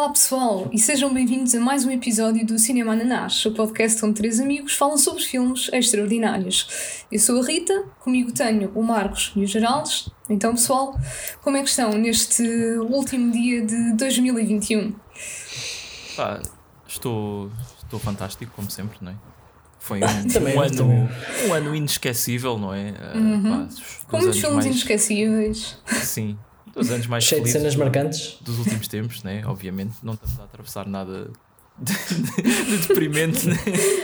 Olá pessoal e sejam bem-vindos a mais um episódio do Cinema Ananás, o podcast onde três amigos falam sobre filmes extraordinários. Eu sou a Rita, comigo tenho o Marcos e o Geraldes. Então pessoal, como é que estão neste último dia de 2021? Pá, estou, estou fantástico, como sempre, não é? Foi um, um ano, um ano inesquecível, não é? Ah, uhum. Pá, Com muitos filmes mais... inesquecíveis. Sim, dos anos mais Cheio de cenas marcantes dos últimos tempos, né? Obviamente, não estamos a atravessar nada de, de, de deprimente, né?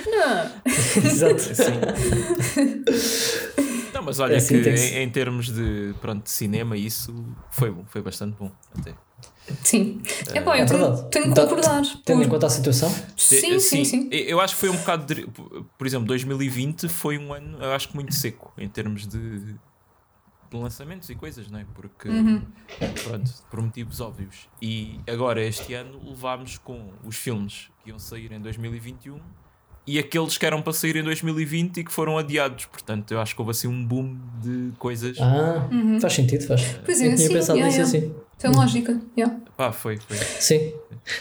Não. Exato. Sim. Não, mas olha é assim, que em, em, termos de, pronto, de cinema, isso foi bom, foi bastante bom até. Sim. É bom, eu é tenho, tenho que concordar. Tendo por... em conta a situação? Sim, sim, sim, Eu acho que foi um bocado. De, por exemplo, 2020 foi um ano, eu acho que muito seco em termos de lançamentos e coisas, não é? Porque, uhum. pronto, por motivos óbvios. E agora, este ano, levámos com os filmes que iam sair em 2021 e aqueles que eram para sair em 2020 e que foram adiados. Portanto, eu acho que houve assim um boom de coisas. Ah, uhum. faz sentido, faz. Pois é, eu tinha sim, pensado nisso assim. Tem lógica, yeah. Pá, foi, foi. Sim.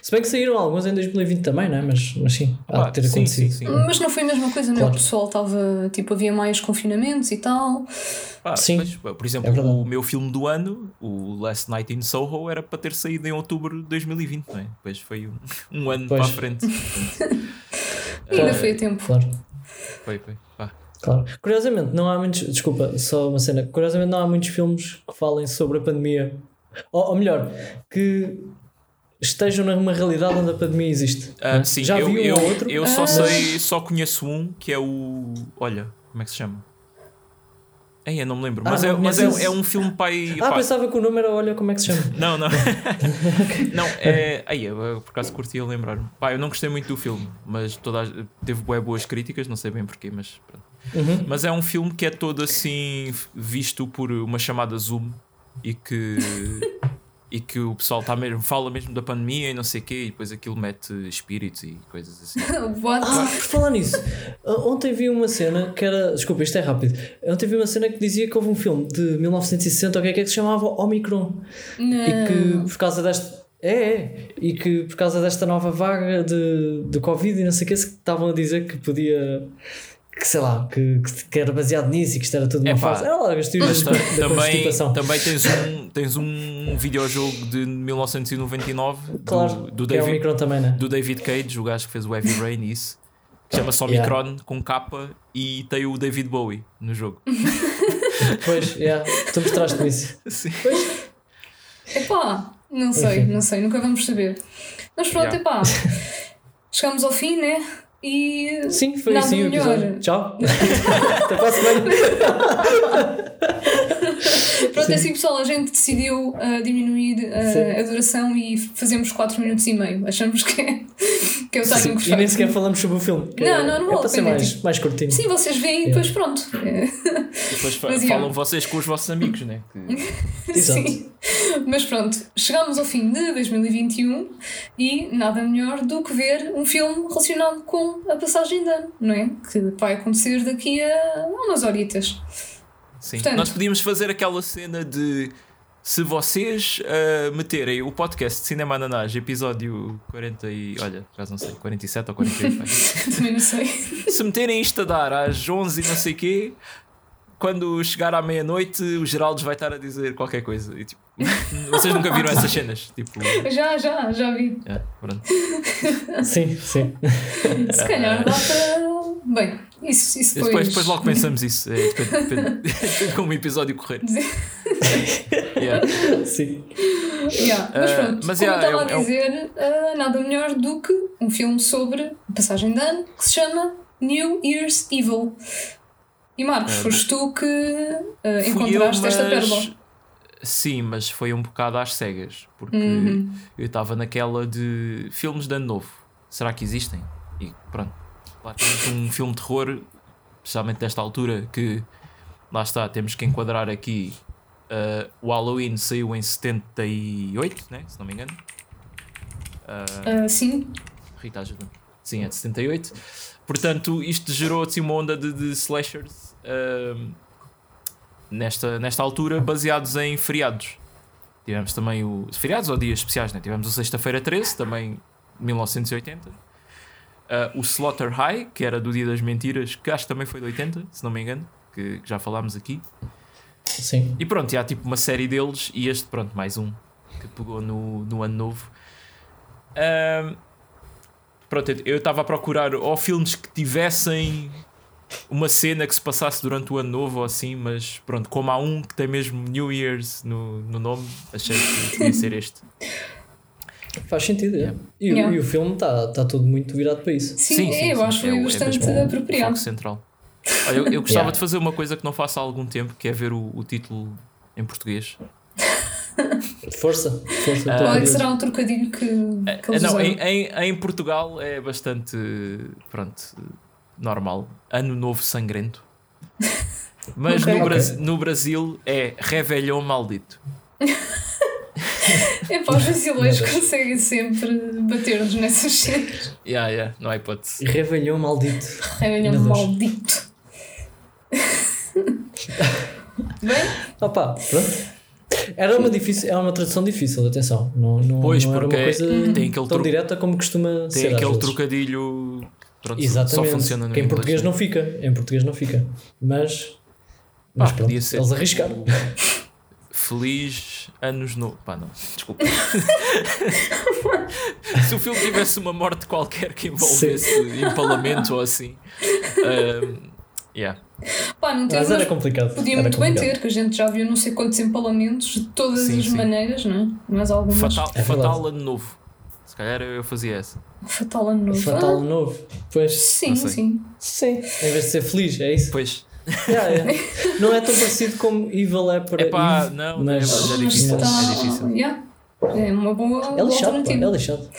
Se bem que saíram alguns em 2020 também, não é? Mas, mas sim, há de ter sim, acontecido. Sim, sim. Mas não foi a mesma coisa, não é? Claro. O pessoal estava, tipo, havia mais confinamentos e tal. Pá, sim. Mas, por exemplo, é o meu filme do ano, o Last Night in Soho, era para ter saído em outubro de 2020, não é? Depois foi um, um ano pois. para a frente. ainda foi a tempo. Claro. Foi, foi. Pá. Claro. Curiosamente, não há muitos. Desculpa, só uma cena. Curiosamente, não há muitos filmes que falem sobre a pandemia ou, ou melhor, que estejam numa realidade onde a pandemia existe. Uh, sim, Já eu, vi um eu, outro? Eu só ah. sei, só conheço um que é o. Olha, como é que se chama? Ei, eu não me lembro, ah, mas, é, mas é, é, um filme pai. Ah, pá. pensava que o nome era Olha como é que se chama. Não, não. não, é. Aí, eu por acaso curtia lembrar-me. Pá, eu não gostei muito do filme, mas toda a, teve boas críticas, não sei bem porquê, mas uhum. Mas é um filme que é todo assim visto por uma chamada Zoom e que e que o pessoal tá mesmo, fala mesmo da pandemia e não sei o quê, e depois aquilo mete espíritos e coisas assim. What? Ah, por falar nisso, ontem vi uma cena que era. Desculpa, isto é rápido. Ontem vi uma cena que dizia que houve um filme de 1960 que é que se chamava Omicron. Não. E que por causa desta. É, é, e que por causa desta nova vaga de, de Covid e não sei o que, estavam a dizer que podia que sei lá, que, que, era baseado nisso e que isto era tudo uma fase. Era logo as teorias da, também, também tens um, tens um videojogo de 1999 claro, do, do David, é o Micron também, né? do David Cage, o gajo que fez o Heavy Rain e isso, que chama-se Omicron yeah. com capa e tem o David Bowie no jogo. pois, yeah, tu mostraste-me isso. Sim. Pois. Epá, não sei, Enfim. não sei, nunca vamos saber. Mas pronto, yeah. epá, chegamos ao fim, né? E Sim, foi assim o episódio. Tchau. Até para a semana. Pronto, é assim pessoal, a gente decidiu uh, diminuir uh, a duração e fazemos 4 minutos e meio. Achamos que é, que é o timing E nem sequer falamos sobre o filme. Não, é, não, não vale é para ser mais, mais curtinho. Sim, vocês veem e depois pronto. Depois Mas, falam vocês com os vossos amigos, né? Que... Sim. Mas pronto, chegamos ao fim de 2021 e nada melhor do que ver um filme relacionado com a passagem de ano, não é? Que vai acontecer daqui a umas horitas. Sim. Portanto, Nós podíamos fazer aquela cena de se vocês uh, meterem o podcast de Cinema Ananás, episódio 40 e. Olha, já não sei, 47 ou 48. Também não sei. Se meterem isto a dar às 11 e não sei o quê, quando chegar à meia-noite, o Geraldo vai estar a dizer qualquer coisa. E, tipo, vocês nunca viram essas cenas? Tipo... Já, já, já vi. É, pronto. sim, sim. Se calhar dá para. Bem, isso, isso depois... depois. Depois logo pensamos isso. É, depende, depende, depende como o episódio correr. yeah. Sim. Yeah. Mas ah, pronto, uh, mas, como yeah, estava é, a dizer, é uh, nada melhor do que um filme sobre passagem de ano que se chama New Year's Evil. E Marcos, é, foste tu que uh, encontraste eu, esta pérola. Sim, mas foi um bocado às cegas, porque uhum. eu estava naquela de filmes de ano novo. Será que existem? E pronto, temos um filme de terror, especialmente desta altura, que lá está, temos que enquadrar aqui. Uh, o Halloween saiu em 78, né? se não me engano. Uh, uh, sim. Rita, ajuda Sim, é de 78. Portanto, isto gerou assim uma onda de, de slashers nesta, nesta altura baseados em feriados. tivemos também os feriados ou dias especiais, né? tivemos o Sexta-feira 13, também 1980. Uh, o Slaughter High, que era do Dia das Mentiras, que acho que também foi de 80, se não me engano, que, que já falámos aqui. Sim. E pronto, há tipo uma série deles e este, pronto, mais um que pegou no, no ano novo. Um, pronto, eu estava a procurar ou filmes que tivessem uma cena que se passasse durante o ano novo ou assim, mas pronto, como há um que tem mesmo New Year's no, no nome, achei que podia ser este. Faz sentido, yeah. E, yeah. e, o filme está tá todo muito virado para isso. Sim, sim, sim eu sim, acho que foi é, bastante é apropriado. central. Olha, eu, eu gostava yeah. de fazer uma coisa que não faço há algum tempo, que é ver o, o título em português. Força, força. Uh, Qual é que será um trocadilho que, que eles Não, em, em, em, Portugal é bastante pronto, normal. Ano Novo Sangrento. Mas okay. no, Bra no Brasil é Réveillon Maldito. é para os brasileiros conseguem sempre bater-nos nessas cenas. Yeah, yeah, não há hipótese. Réveillon Maldito. Réveillon Maldito. Bem? Opa, pronto. Era uma, difícil, era uma tradução difícil, atenção. Não, não, pois, não era uma coisa tem aquele tão direta como costuma tem ser. Tem aquele trocadilho. Pronto, Exatamente. Só funciona no que em inglês, português né? não fica. Em português não fica. Mas. Mas Ah, pronto, podia ser. eles arriscaram. Feliz Anos Novo. Pá, não, desculpa. Se o filme tivesse uma morte qualquer que envolvesse empalamento ou assim. Um, yeah. Pá, não tem, Mas era complicado. Podia era muito bem complicado. ter, que a gente já viu não sei quantos empalamentos de todas Sim, as sim. maneiras, não é? Mas algumas. Fatal, É fatal Ano Novo. Se calhar eu fazia essa. Fatal ano novo. Fatal Ah, novo. Pois. sim, sim. Sim. Em vez de ser feliz, é isso? Pois. Yeah, yeah. Não é tão parecido como Evil é para. Epá, Eve, não, mas, não é, mas é Mas difícil. está- É difícil. Yeah. É uma boa, É boa lixado, alternativa. é lixado.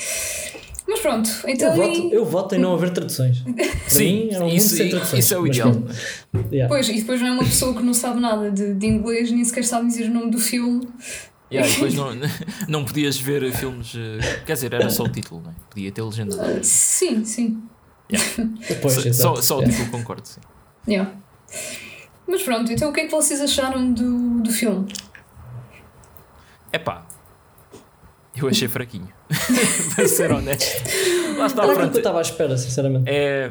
Mas pronto, Eu então. voto, e- eu voto em não haver traduções. Sim, muito isso, sem traduções. isso é o ideal. Yeah. Pois, e depois não é uma pessoa que não sabe nada de, de inglês, nem sequer sabe dizer o nome do filme. Yeah, e depois não, não podias ver filmes. eh, Quer dizer, era só o título, não é? Podia ter legenda. Sim, sim. Depois, Só, exato. só o Yeah. título concordo, sim. Yeah. Mas pronto, então o que é que vocês acharam do, do filme? Epá, eu achei fraquinho. Para ser honesto. Lá está, Era aquilo que eu pronto. estava à espera, sinceramente. É.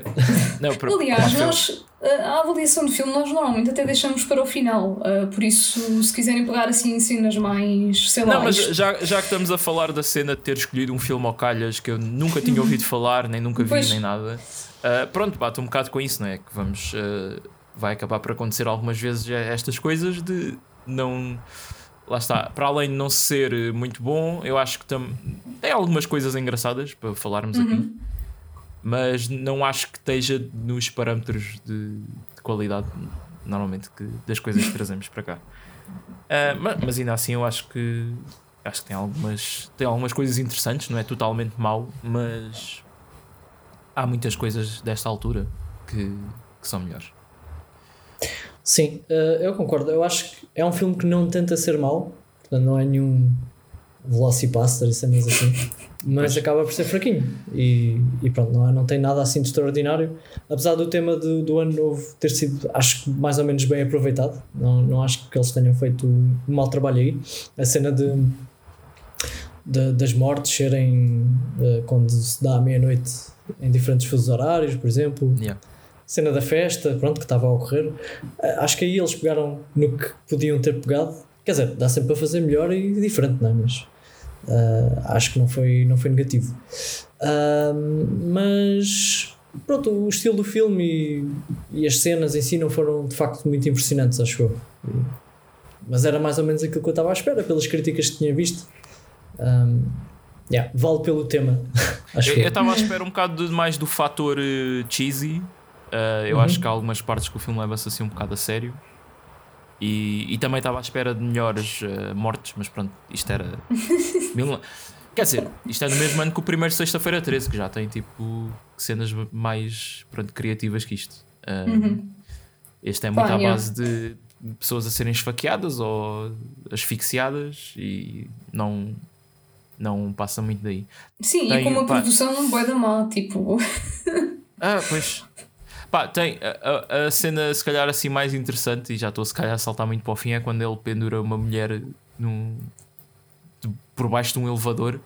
Não, para, Aliás, nós, a a avaliação do filme nós normalmente até deixamos para o final. ah, por isso, se quiserem pegar assim em cenas mais, sei lá, Não, mas já, já que estamos a falar da cena de ter escolhido um filme ao calhas que eu nunca tinha ouvido falar, nem nunca vi, Pois. nem nada, ah, pronto, bate um bocado com isso, não é? Que vamos. ah, vai acabar por acontecer algumas vezes estas coisas de não. Lá está, para além de não ser muito bom, eu acho que tam, tem algumas coisas engraçadas para falarmos aqui, mas não acho que esteja nos parâmetros de, de qualidade, normalmente, que, das coisas que trazemos para cá. Ah, ma- mas, ainda assim, eu acho que acho que tem algumas, tem algumas coisas interessantes, não é totalmente mau, mas há muitas coisas desta altura que, que são melhores. Sim, eh, eu concordo. Eu acho que é um filme que não tenta ser mau, portanto, não é nenhum Velocipaster e cenas assim, mas acaba por ser fraquinho. E, e pronto, não, é- não tem nada assim de extraordinário. Apesar do tema do, do ano novo ter sido, acho que mais ou menos bem aproveitado, não, não acho que eles tenham feito um mau trabalho aí. A cena de, de- das mortes serem eh, quando se dá à meia-noite em diferentes fusos horários, por exemplo Yeah. Cena da festa, pronto, que estava a ocorrer. Ah, Acho que aí eles pegaram no que podiam ter pegado. Quer dizer, dá sempre para fazer melhor e diferente, não é? Mas ah, acho que não foi, não foi negativo. Ah, mas pronto, o estilo do filme e, e as cenas em si não foram de facto muito impressionantes, acho eu. Mas era mais ou menos aquilo que eu estava à espera, pelas críticas que tinha visto. Ah, yeah, vale pelo tema, Eu estava à espera um bocado mais do fator eh, cheesy. Uh, eu Uhum. acho que há algumas partes que o filme leva-se assim um bocado a sério. E, e também estava à espera de melhores eh, mortes, mas pronto, isto era. Mil- Quer dizer, isto é no mesmo ano que o primeiro Sexta-feira 13, que já tem tipo cenas mais pronto, criativas que isto. Uh, Este é muito à base de pessoas a serem esfaqueadas ou asfixiadas e não, não passa muito daí. Sim, Tem, e com uma pá. produção bué da má, tipo. Ah, pois. Pá, tem a, a- a cena se calhar assim mais interessante, e já estou se calhar a saltar muito para o fim, é quando ele pendura uma mulher num, por baixo de um elevador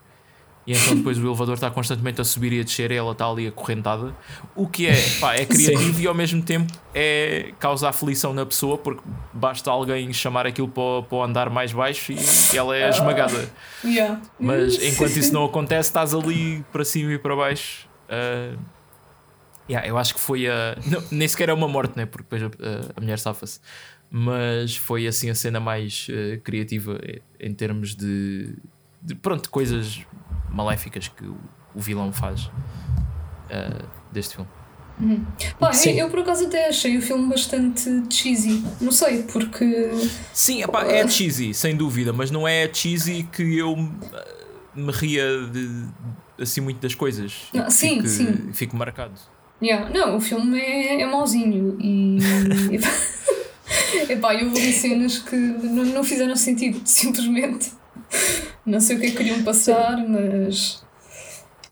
e então depois o elevador está constantemente a subir e a descer e ela está ali acorrentada. O que é, pá, é criativo Sim. e ao mesmo tempo é causa aflição na pessoa porque basta alguém chamar aquilo para, para o andar mais baixo e ela é esmagada. Yeah. Mas enquanto isso não acontece, estás ali para cima e para baixo. Uh, yeah, eu acho que foi a. Não, nem sequer é uma morte, né? porque depois a, a mulher safa-se. Mas foi assim a cena mais uh, criativa em termos de, de pronto, coisas maléficas que o, o vilão faz uh, deste filme. Uhum. Pá, eu, eu, por acaso até achei o filme bastante cheesy. Não sei, porque. Sim, epá, é cheesy, sem dúvida, mas não é cheesy que eu me ria de, assim muito das coisas. Não, sim, fico, sim. Fico marcado. Yeah. Não, o filme é, é mauzinho e. Epá, eu vou cenas que não, não fizeram sentido, simplesmente. Não sei o que é que queriam passar, mas.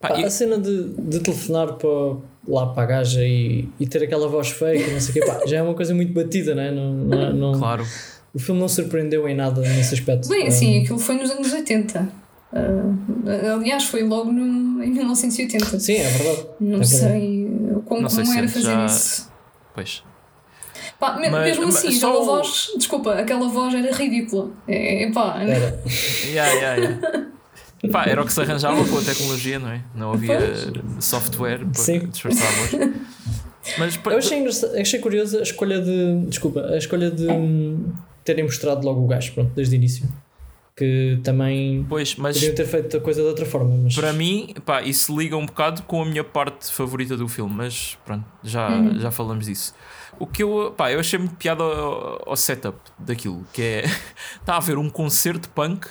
Pá, A cena de, de telefonar para, lá para a gaja e, e ter aquela voz fake, não sei o quê, pá, já é uma coisa muito batida, não é? Não, não, claro. O filme não surpreendeu em nada nesse aspecto. Bem, assim, um, aquilo foi nos anos 80. Uh, aliás, foi logo no, em 1980. Sim, é verdade. Não é sei como, não como era fazer já... isso. Pois. Pá, mas, mesmo assim, aquela o... voz, desculpa, aquela voz era ridícula. É, é pá, era. yeah, yeah, yeah. Pá, era o que se arranjava com a tecnologia, não é? Não havia pois. software para disfarçar a voz. Mas, Eu achei, achei curiosa a escolha de. Desculpa, a escolha de hum, terem mostrado logo o gajo, pronto, desde o início. Que também pois, mas podiam ter feito a coisa de outra forma. Mas... Para mim, pá, isso liga um bocado com a minha parte favorita do filme, mas pronto, já, uhum. já falamos disso. O que eu, pá, eu achei muito piada ao, ao setup daquilo, que é está a haver um concerto punk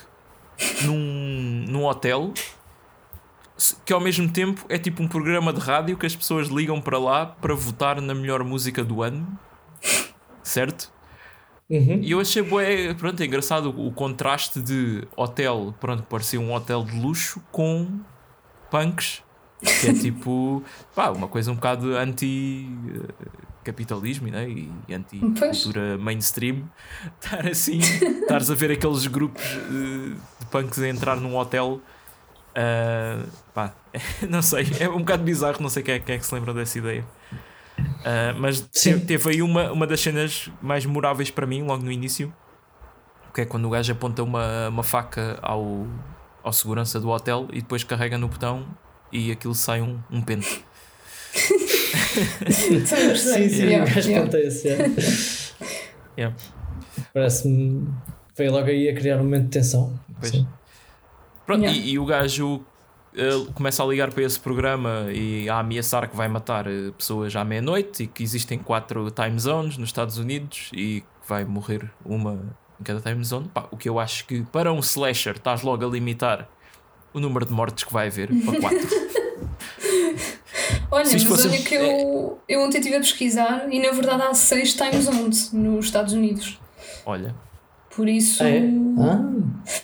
num, num hotel que ao mesmo tempo é tipo um programa de rádio que as pessoas ligam para lá para votar na melhor música do ano, certo? Uhum. E eu achei bué, pronto, é engraçado o, contraste de hotel, pronto, parecia um hotel de luxo com punks, que é tipo, pá, uma coisa um bocado anti capitalismo né? e anti-cultura mainstream, estar assim, estares a ver aqueles grupos de, de punks a entrar num hotel. Uh, pá, não sei, é um bocado bizarro, não sei quem é, quem é que se lembra dessa ideia. Uh, mas teve, teve aí uma, uma das cenas mais memoráveis para mim, logo no início, que é quando o gajo aponta uma, uma faca ao, ao segurança do hotel e depois carrega no botão e aquilo sai um, um pente sim, sim, yeah, o gajo yeah. acontece. Yeah. Parece-me. Veio logo aí a criar um momento de tensão. Pronto, yeah. e, e, o gajo começa a ligar para esse programa e a ameaçar que vai matar uh, pessoas à meia-noite e que existem quatro time zones nos Estados Unidos e que vai morrer uma em cada time zone. Pá, o que eu acho que para um slasher estás logo a limitar o número de mortes que vai haver para quatro. Olha, mas fosse... olha que eu, eu ontem estive a pesquisar e na verdade há seis time zones nos Estados Unidos. Olha. Por isso. É? Ah.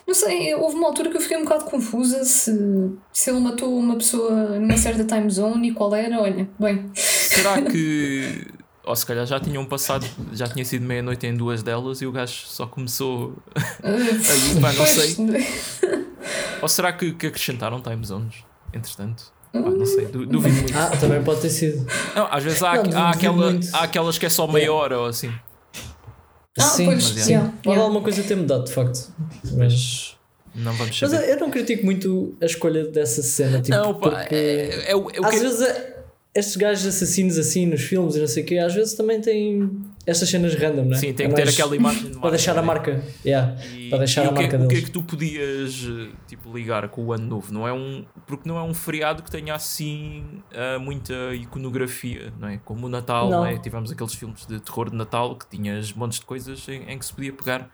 Não sei, houve uma altura que eu fiquei um bocado confusa se, se ele matou uma pessoa numa certa time zone e qual era. Olha, bem. Será que. Ou se calhar já tinham passado, já tinha sido meia-noite em duas delas e o gajo só começou aí, pá, não sei. Ou será que, que acrescentaram time zones, entretanto? Ah, não sei, duvido muito. Ah, também pode ter sido. Não, às vezes há, não, há, aquela, há aquelas que é só meia hora ou assim. Ah, sim, pois, sim. Yeah. Pode alguma coisa ter mudado, de facto. Mas. Não vamos saber. Mas eu não critico muito a escolha dessa cena. Tipo, não, pá, porque é, é, é, às que... vezes é, estes gajos assassinos assim nos filmes e não sei o quê, às vezes também têm estas cenas random, não é? Sim, tem é que ter aquela imagem de para deixar a marca. Yeah, e, para deixar a o que, marca deles. O que é que tu podias tipo, ligar com o ano novo? Não é um, porque não é um feriado que tenha assim uh, muita iconografia, não é? Como o Natal, não. não é? tivemos aqueles filmes de terror de Natal que tinhas montes de coisas em, em que se podia pegar.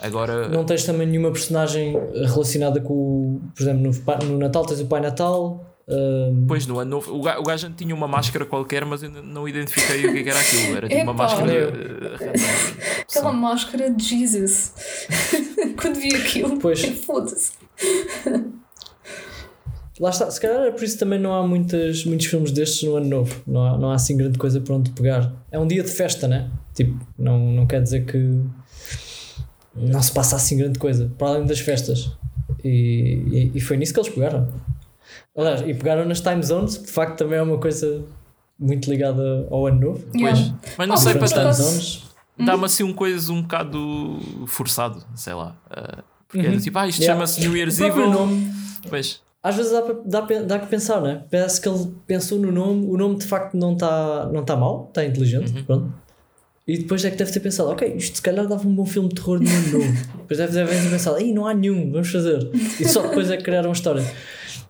Agora... Não tens também nenhuma personagem relacionada com, por exemplo, no, no Natal tens o Pai Natal, um... Pois, no ano novo, o gajo, tinha uma máscara qualquer, mas eu não identifiquei o que é era aquilo. Era tipo uma máscara. Uh, Aquela máscara de Jesus. Quando vi aquilo, pois. foda-se. Lá está, se calhar é por isso também não há muitas, muitos filmes destes no ano novo. Não há, não há assim grande coisa para onde pegar. É um dia de festa, né? Tipo, não, não quer dizer que não se passa assim grande coisa, para além das festas. E, e, e foi nisso que eles pegaram. Aliás, e pegaram nas time zones, que de facto também é uma coisa muito ligada ao ano novo. Yeah. Pois, mas não Ah, sei para acaso- zones. Dá-me assim um coisa um bocado forçado, sei lá. Uh, porque é Uhum. tipo, ah, isto Yeah. chama-se New Year's Evil. nome, Pois, às vezes dá, dá, dá que pensar, né? Parece que ele pensou no nome, o nome de facto não está não tá mal, está inteligente, Uhum. pronto. E depois é que deve ter pensado, ok, isto se calhar dava um bom filme de terror no ano novo. depois deve, deve ter pensado, ei, não há nenhum, vamos fazer. E só depois é que criaram uma história.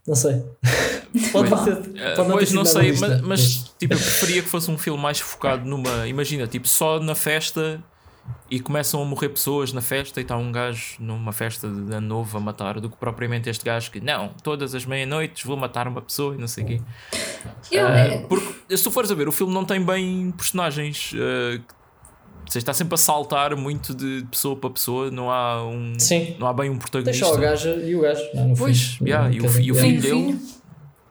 Não sei. Pode Pois. ser. Uh, Pode pois não sei, mas, mas, tipo, eu preferia que fosse um filme mais focado numa. Imagina, tipo, só na festa e começam a morrer pessoas na festa e está um gajo numa festa de ano novo a matar, do que propriamente este gajo que não, todas as meia-noites vou matar uma pessoa e não sei o quê. Ah, é- porque se tu fores a ver, o filme não tem bem personagens. ah, você está sempre a saltar muito de pessoa para pessoa, não há um. Sim. Não há bem um protagonista. Deixa o gajo e o gajo. Não, no Pois, fim. yeah, e o e o filho dele.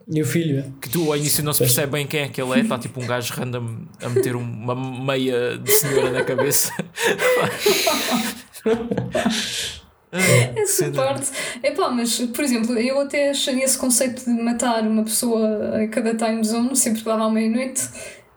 E o filho. é. Que tu ao início não se percebe bem quem é que ele é, está tipo um gajo random a meter um- uma meia de senhora na cabeça. Que Essa parte. Epá, mas, por exemplo, eu até achei esse conceito de matar uma pessoa a cada time zone, sempre que dava à meia-noite,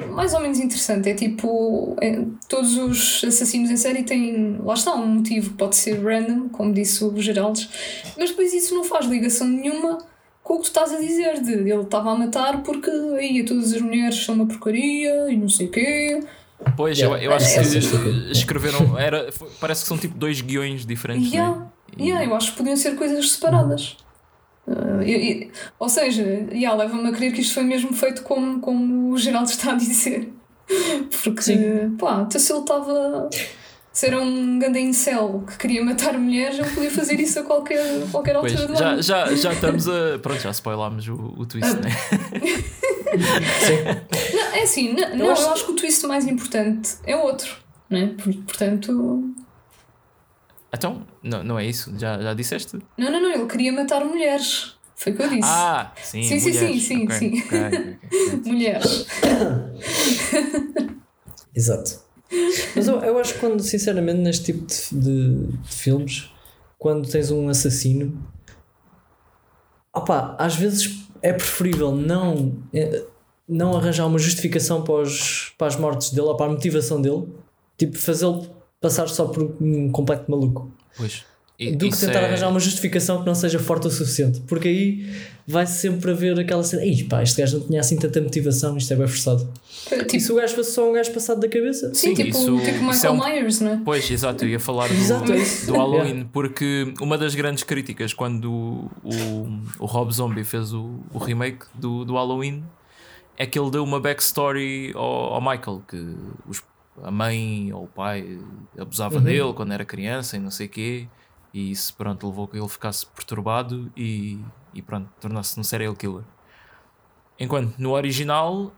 mais ou menos interessante. É tipo, é, todos os assassinos em série têm, lá está, um motivo, pode ser random, como disse o Geraldes, mas depois isso não faz ligação nenhuma com o que tu estás a dizer, de ele estava a matar porque aí todas as mulheres são uma porcaria e não sei o quê. Pois, Yeah. eu, eu acho É, que é, é. escreveram. Era, parece que são tipo dois guiões diferentes. Yeah. né? E- Yeah, eu acho que podiam ser coisas separadas. Uh, e- e- ou seja, yeah, leva-me a crer que isto foi mesmo feito como, como o Geraldo está a dizer. Porque, Sim. pá, então se ele estava. Se era um grande incel que queria matar mulheres, ele podia fazer isso a qualquer, qualquer Pois, altura do já, ano. já, já estamos a. Pronto, já spoilámos o, o twist, né? Não, é assim, não, não, eu, acho- acho... que o twist mais importante é outro. Né? Por- Portanto, Então, não, não é isso? Já, já disseste? não, não, não, ele queria matar mulheres. Foi o que eu disse. Ah, sim. Sim, sim, mulheres. sim, sim, Ok, sim. ok, ok, ok. Mulheres. Exato. Mas eu, eu acho que quando, sinceramente, neste tipo de, de- de filmes, quando tens um assassino, opá, às vezes é preferível não, eh, não arranjar uma justificação para, os, para as mortes dele ou para a motivação dele, tipo fazê-lo passar só por um completo maluco. Pois. E- do que tentar é- arranjar uma justificação que não seja forte o suficiente. Porque aí vai sempre haver aquela cena, Ei, pá, este gajo não tinha assim tanta motivação, isto é bem forçado. e Tipo, se o gajo fosse só um gajo passado da cabeça? Sim, Sim, tipo, isso- tipo isso Michael é um- Myers, não é? Pois, exato, eu ia falar do, Exato, é do Halloween, porque uma das grandes críticas quando o, o, o Rob Zombie fez o, o remake do, do Halloween é que ele deu uma backstory ao, ao Michael, que os, a mãe ou o pai abusava Uhum. dele quando era criança e não sei o quê, e isso pronto, levou a que ele ficasse perturbado e, e pronto, tornasse-se um serial killer. Enquanto no original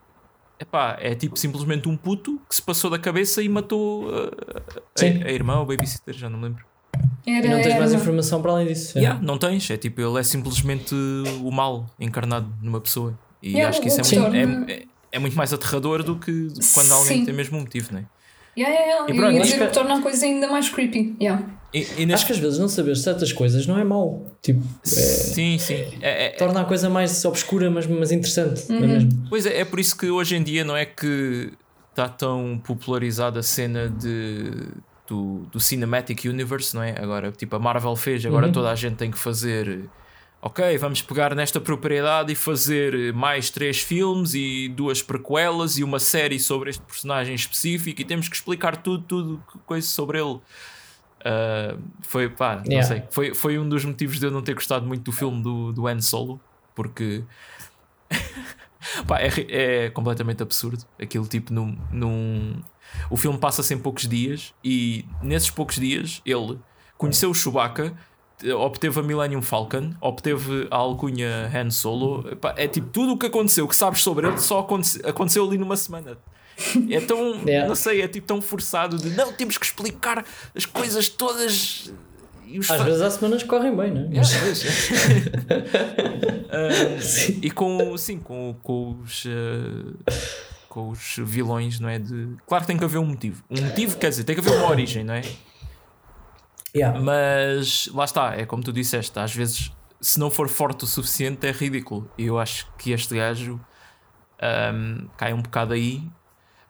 epá, é tipo simplesmente um puto que se passou da cabeça e matou uh, a, a irmã ou o babysitter, já não me lembro. Era, E não tens era- mais informação para além disso. é. Yeah, não tens, é tipo, ele é simplesmente o mal encarnado numa pessoa. E Yeah, acho que isso é muito, torna- é, é- é muito mais aterrador do que quando alguém Sim. tem mesmo um motivo, não é? Yeah, yeah, yeah. E pronto, acho dizer que- que torna a coisa ainda mais creepy. Yeah. E, e Acho que às vezes não saber certas coisas não é mau. Tipo, é- Sim, sim. É, é- torna a coisa mais obscura, mas, mas interessante. Não é Uhum. mesmo? Pois é, é por isso que hoje em dia não é que está tão popularizada a cena de, do, do Cinematic Universe, não é? Agora, tipo, a Marvel fez, agora Uhum. toda a gente tem que fazer. Ok, vamos pegar nesta propriedade e fazer mais três filmes e duas prequelas e uma série sobre este personagem específico e temos que explicar tudo, tudo, coisa sobre ele. Ah, foi, pá, não Yeah. sei. Foi, foi um dos motivos de eu não ter gostado muito do filme do, do Han Solo, porque Pá, é, é completamente absurdo. Aquilo tipo num, num. O filme passa-se em poucos dias e nesses poucos dias ele conheceu o Chewbacca, obteve a Millennium Falcon, obteve a alcunha Han Solo. Pá, é tipo tudo o que aconteceu, que sabes sobre ele, só aconte- aconteceu ali numa semana. É tão, Yeah. não sei, é tipo tão forçado de não, temos que explicar as coisas todas. E Às vezes há semanas correm bem, não é? Yeah, pois. Ah, e com, sim, com, com os ah, com os vilões, não é? De... Claro que tem que haver um motivo. Um motivo quer dizer, tem que haver uma origem, não é? Yeah. Mas lá está, é como tu disseste, às vezes, se não for forte o suficiente, é ridículo. E eu acho que este gajo um, cai um bocado aí.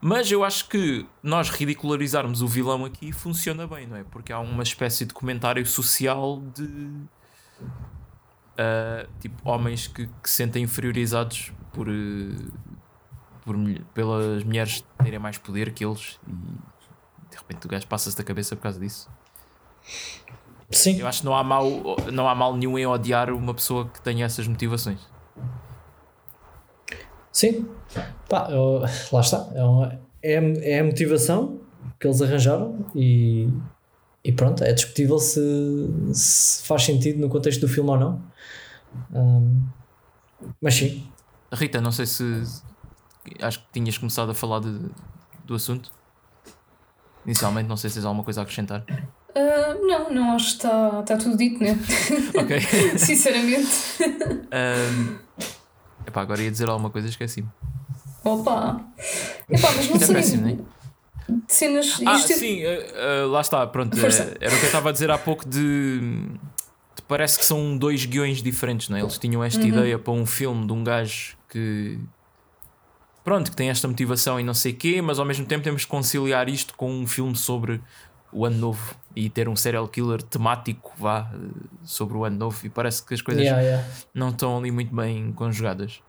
Mas eu acho que nós ridicularizarmos o vilão aqui funciona bem, não é? Porque há uma espécie de comentário social de uh, tipo homens que, que se sentem inferiorizados por, uh, por pelas mulheres terem mais poder que eles e de repente o gajo passa-se da cabeça por causa disso. Sim. Eu acho que não há, mal, não há mal nenhum em odiar uma pessoa que tenha essas motivações. Sim, Pá, eu, lá está. É, uma, é, é a motivação que eles arranjaram e, e pronto, é discutível se, se faz sentido no contexto do filme ou não. Um, mas sim. Rita, não sei se acho que tinhas começado a falar de, do assunto. Inicialmente, não sei se tens alguma coisa a acrescentar. Uh, não, não acho que está tá tudo dito, né? Ok. Sinceramente. Um, epá, agora ia dizer alguma coisa, esqueci-me. Opa! Epá, mas não é sei. péssimo, não é? Cenas. Ah, isto é- sim, uh, uh, lá está, pronto. Força. uh, era o que eu estava a dizer há pouco de, de Parece que são dois guiões diferentes, não é? Eles tinham esta Uhum. ideia para um filme de um gajo que. Pronto, que tem esta motivação e não sei quê, mas ao mesmo tempo temos que conciliar isto com um filme sobre o ano novo e ter um serial killer temático, vá, sobre o ano novo. E parece que as coisas Yeah, yeah. não estão ali muito bem conjugadas.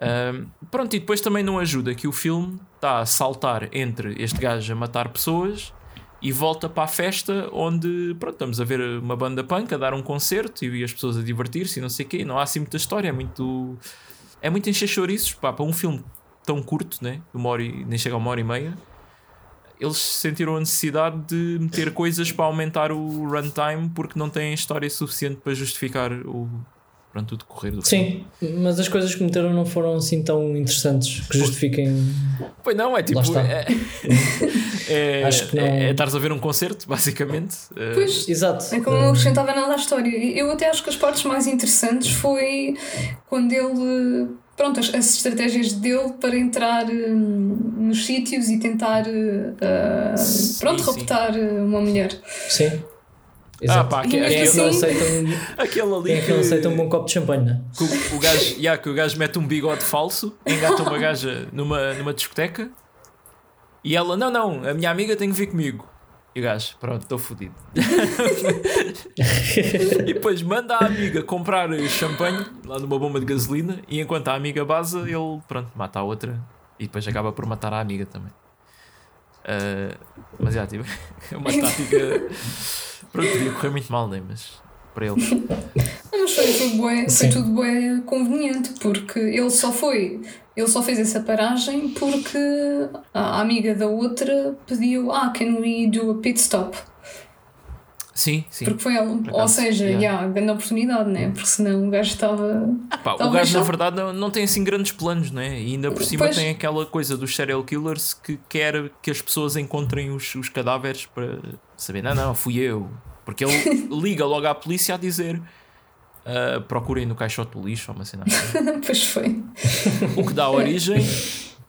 Ahm, pronto, e depois também não ajuda que o filme está a saltar entre este gajo a matar pessoas e volta para a festa onde pronto, estamos a ver uma banda punk a dar um concerto e as pessoas a divertir-se e não sei o quê. Não há assim muita história, é muito. É muito encher chouriços pá, para um filme tão curto, né? Uma hora e, nem chega a uma hora e meia. Eles sentiram a necessidade de meter coisas para aumentar o runtime porque não têm história suficiente para justificar o, pronto, o decorrer do filme. Sim, mas as coisas que meteram não foram assim tão interessantes que justifiquem. Pois não, é tipo. É, é, Acho que não- é, é estares a ver um concerto, basicamente. Eh, Pois, Exato. É como não acrescentava nada à história. Eu até acho que as partes mais interessantes foi quando ele. Pronto, as, as estratégias dele para entrar hum, nos sítios e tentar. uh, Sim, pronto, sim. raptar uh, uma mulher. Sim. Exato. pá, que- Quem é que que não assim- aceita um, Aquele ali é que não aceita um bom copo de champanhe, né? que o, o gajo, yeah, que o gajo mete um bigode falso, engata uma gaja numa, numa discoteca e ela, não, não, a minha amiga tem que vir comigo. E o gajo, pronto, estou fodido. e depois manda a amiga comprar champanhe lá numa bomba de gasolina e enquanto a amiga baza, ele, pronto, mata a outra e depois acaba por matar a amiga também. Ah, mas já, tipo, é uma tática. Pronto, podia correr muito mal, né? Mas para ele. Não, Mas foi tudo, bué, foi tudo bué conveniente, porque ele só foi. Ele só fez essa paragem porque a amiga da outra pediu: Ah, can we do a pit stop? Sim, sim. Porque foi ela. Ou seja, yeah. yeah, grande oportunidade, né? Porque senão o gajo estava. Ah, pá, o gajo, na verdade, não, não tem assim grandes planos, né? E ainda por cima Pois. tem aquela coisa dos serial killers que quer que as pessoas encontrem os, os cadáveres para saber, não, não, fui eu. Porque ele liga logo à polícia a dizer. Ah, procurem no caixote do lixo ou uma cena assim. pois foi. O que dá origem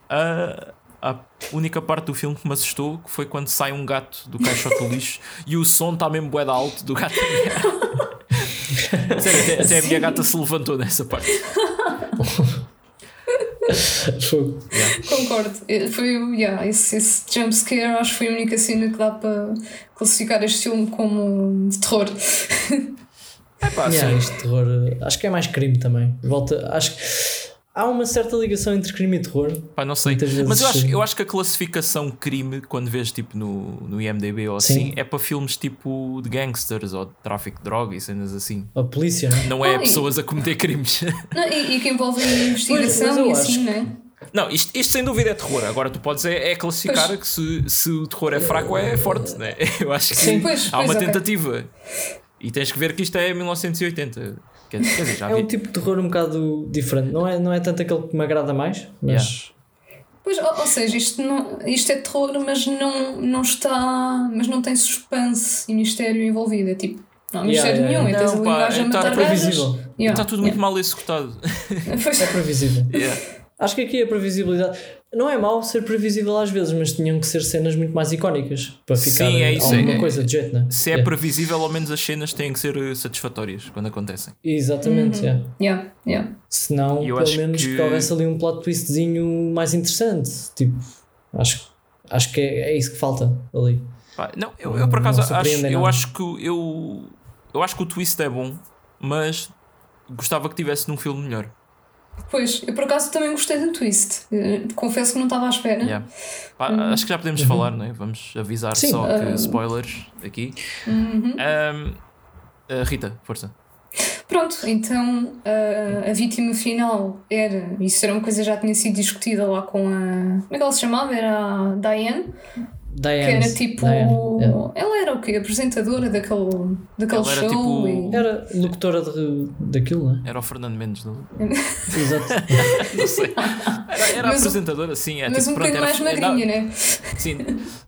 a, à única parte do filme que me assustou que foi quando sai um gato do caixote do lixo e o som está mesmo bué alto do gato. Sério, até, até a minha gata se levantou nessa parte. Fogo. Concordo. Eh, Foi, o- yeah, esse, esse jump scare acho que foi a única cena que dá para classificar este filme como de terror. É pá, Yeah, sim. este terror, acho que é mais crime também. Volta, acho que há uma certa ligação entre crime e terror. Pá, não sei. Mas eu acho, eu acho que a classificação crime, quando vês tipo no, no IMDB ou Sim. assim, é para filmes tipo de gangsters ou de tráfico de droga e cenas assim. A polícia? Não é Ah, e- pessoas a cometer crimes. Não, e, e que envolve mas investigação e assim, que- né? Não, isto, isto sem dúvida é terror. Agora tu podes é, é classificar Pois. que se, se o terror é fraco é forte, né? Eu acho que Sim. Pois, há pois, uma ok. tentativa. E tens que ver que isto é 1980. Quer, dizer, já É vi. um tipo de terror um bocado diferente. Não é, não é tanto aquele que me agrada mais, mas. Pois, ou, ou seja, isto, não, isto é terror, mas não, não está. Mas não tem suspense e mistério envolvido. É tipo, não há Yeah, mistério yeah, nenhum. yeah. É tens ali Não, pá, a então é previsível. Yeah, Está tudo muito mal executado. yeah. Pois, É previsível. Yeah. Acho que aqui a previsibilidade. Não é mau ser previsível às vezes, mas tinham que ser cenas muito mais icónicas para ficar Sim, é isso, alguma é- coisa de jeito, né? Se é Yeah. previsível, ao menos as cenas têm que ser eh, satisfatórias quando acontecem. Exatamente, Uhum. yeah. Yeah, yeah. Senão, E eu pelo acho menos que- que... houvesse ali um plot twistzinho mais interessante. Tipo, acho, acho que é, é isso que falta ali. Pá, não, eu, eu por acaso Não acho, eu acho que eu, eu acho que o twist é bom, mas gostava que tivesse num filme melhor. Pois, eu por acaso também gostei do twist. Eh, Confesso que não estava à espera. Yeah. Pá, Acho que já podemos falar, né? vamos avisar Uhum. Sim. só que Ah. spoilers aqui. Uhum. Ah, Rita, força. Pronto, então a, a vítima final era, isso era uma coisa que já tinha sido discutida lá com a. Como é que ela se chamava? Era a Diane, que Diane. era tipo. Diane, yeah. Ela era o quê? Apresentadora daquele, daquele Ela era show. tipo- e- Era locutora de, daquilo, não é? Era o Fernando Mendes, não, Exato. não sei. Era, era apresentadora, sim. É, Mas tipo, um bocadinho era, mais dava- magrinha, né? Sim,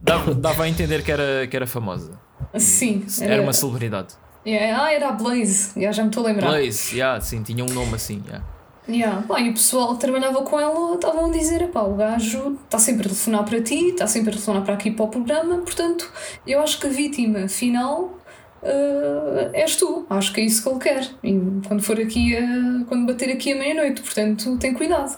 dava, dava a entender que era, que era famosa. Sim. Era uma celebridade. Yeah, ah, era a Blaze, yeah, já me estou a lembrar. Blaze, yeah, sim, tinha um nome assim. Yeah. Yeah. Pá, e o pessoal que trabalhava com ela estavam a dizer: pá, o gajo está sempre a telefonar para ti, está sempre a telefonar para aqui para o programa, portanto, eu acho que a vítima final eh, és tu. Acho que é isso que ele quer. E quando for aqui, a, quando bater aqui a meia-noite, portanto, tem cuidado.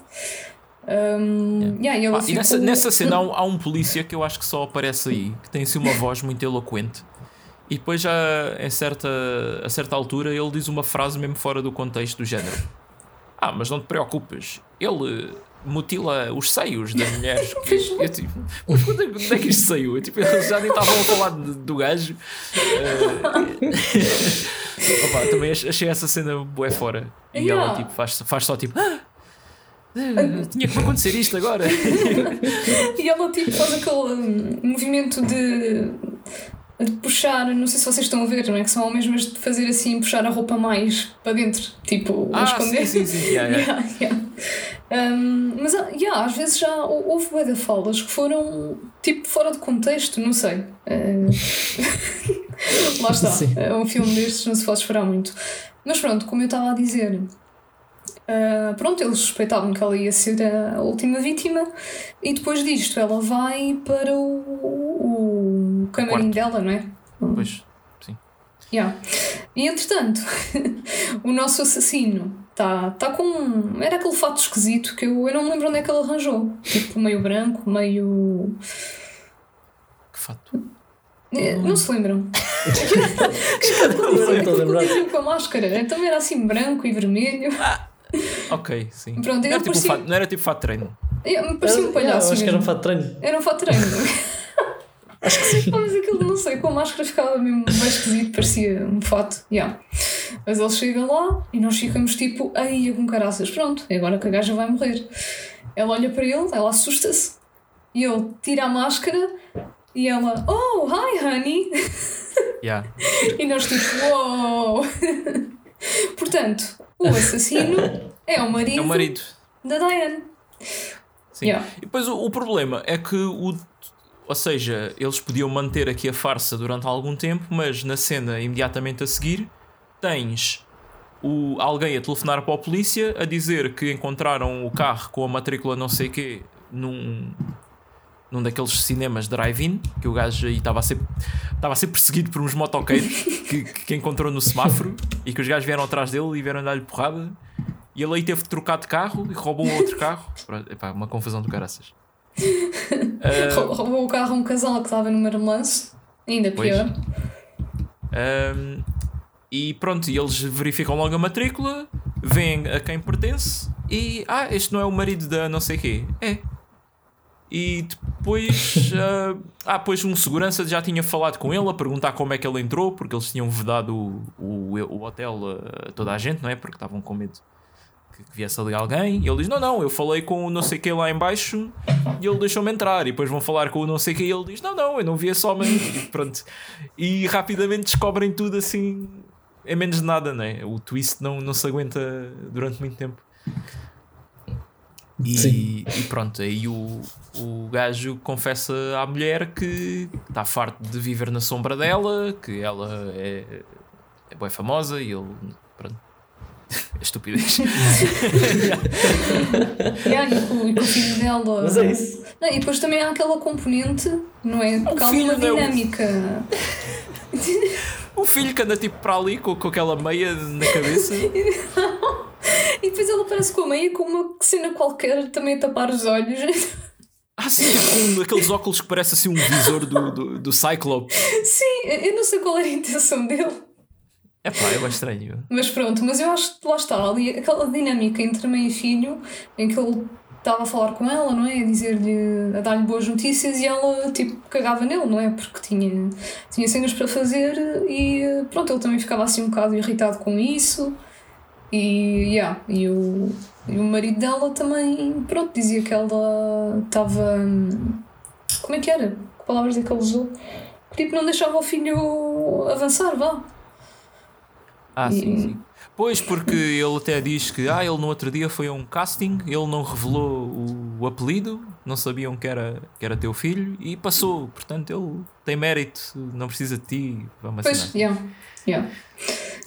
Um, yeah, e ela Ah, e ficou- nessa, nessa cena há um, há um polícia que eu acho que só aparece aí, que tem assim uma voz muito eloquente. E depois já em certa, a certa altura ele diz uma frase mesmo fora do contexto do género. Ah, mas não te preocupes, ele mutila os seios das mulheres. Que, eu, tipo, mas quando é, quando é que isto saiu? Eu, tipo, eles já nem estavam a falar de- do gajo. Eh, opa, também ach- achei essa cena bué fora. E Yeah. ela tipo, faz, faz só tipo. "Ah, eh, tinha que acontecer isto agora. E ela tipo faz aquele movimento de, de puxar, não sei se vocês estão a ver, não é? Que são homens, mas de fazer assim, puxar a roupa mais para dentro, tipo, a Ah, esconder. sim, sim, sim. Yeah, yeah. Yeah, yeah. Um, mas ah, yeah, às vezes já hou- houve bué de falas que foram tipo fora de contexto, não sei. Uh, Lá está, Sim. é um filme destes, não se pode esperar muito. Mas pronto, como eu estava a dizer, ah, pronto, eles suspeitavam que ela ia ser a, a última vítima e depois disto ela vai para o, o camarim dela, não é? Pois, sim. Yeah. E entretanto, o nosso assassino está tá com. um- Era aquele fato esquisito que eu, eu não me lembro onde é que ele arranjou. Tipo, meio branco, meio. Que fato. Eh, Não se lembram? Não estou a lembrar. Diziam com a máscara. Também era assim branco e vermelho. Ok, sim. Pronto, não, era ele tipo um parecia- fato, não era tipo fato de treino. Eu- Me parecia um palhaço. Eu acho que era um mesmo. fato de treino. Era um fato de treino. Acho que sim. Mas aquilo, não sei, com a máscara ficava mesmo bem esquisito, parecia um fato. Yeah. Mas ele chega lá e nós ficamos tipo, ai, com caraças, pronto, é agora que a gaja vai morrer. Ela olha para ele, ela assusta-se e ele tira a máscara e ela, oh, hi, honey. Yeah. E nós tipo, wow. Portanto, o assassino é o marido, É o marido. da Diane. Sim. Yeah. E depois o, o problema é que o. Ou seja, eles podiam manter aqui a farsa durante algum tempo, mas na cena imediatamente a seguir tens o, alguém a telefonar para a polícia a dizer que encontraram o carro com a matrícula não sei quê num, num daqueles cinemas drive-in, que o gajo aí estava a ser, estava a ser perseguido por uns motoqueiros que, que encontrou no semáforo e que os gajos vieram atrás dele e vieram dar-lhe porrada. E ele aí teve de trocar de carro e roubou outro carro. Epá, uma confusão do caraças. Rou- Roubou o carro a um casal que estava numa relance, ainda pior. Um, e pronto, eles verificam logo a matrícula, veem a quem pertence e ah, este não é o marido da não sei quê. É. E depois ah, ah, pois um segurança já tinha falado com ele a perguntar como é que ele entrou, porque eles tinham vedado o, o, o hotel a toda a gente, não é? Porque estavam com medo que, que viesse ali alguém. E ele diz: Não, não, eu falei com o não sei quê lá em baixo e ele deixou-me entrar. E depois vão falar com o não sei quê e ele diz: Não, não, eu não vi esse homem. E pronto. E rapidamente descobrem tudo assim, em menos de nada, né? O twist não, não se aguenta durante muito tempo. E, e pronto, aí o, o gajo confessa à mulher que está farto de viver na sombra dela, que ela é, é bem famosa e ele pronto, Estupidez. yeah, e, com, e com o filho dela. Mas é isso. Não, e depois também há aquela componente, não é? Porque há filho uma é o- dinâmica. o filho que anda tipo para ali com, com aquela meia na cabeça. E depois ela aparece com a meia com uma cena qualquer também a tapar os olhos. Ah, sim, com aqueles óculos que parece assim um visor do, do, do Cyclope. Sim, eu não sei qual era a intenção dele. É pá, é bem estranho. Mas pronto, mas eu acho que lá está, ali aquela dinâmica entre mãe e filho, em que ele estava a falar com ela, não é? A dizer-lhe, a dar-lhe boas notícias e ela tipo cagava nele, não é? Porque tinha, tinha cenas para fazer e pronto, ele também ficava assim um bocado irritado com isso. E, yeah, e, o, e o marido dela também, pronto, dizia que ela estava. Como é que era? Que palavras é que ele usou? Que tipo não deixava o filho avançar, vá. Ah, sim, E- sim. Pois, porque ele até diz que ah, ele no outro dia foi a um casting, ele não revelou o, o apelido, não sabiam que era, que era teu filho e passou. Portanto, ele tem mérito, não precisa de ti. Vamos Pois, assinar. yeah, yeah.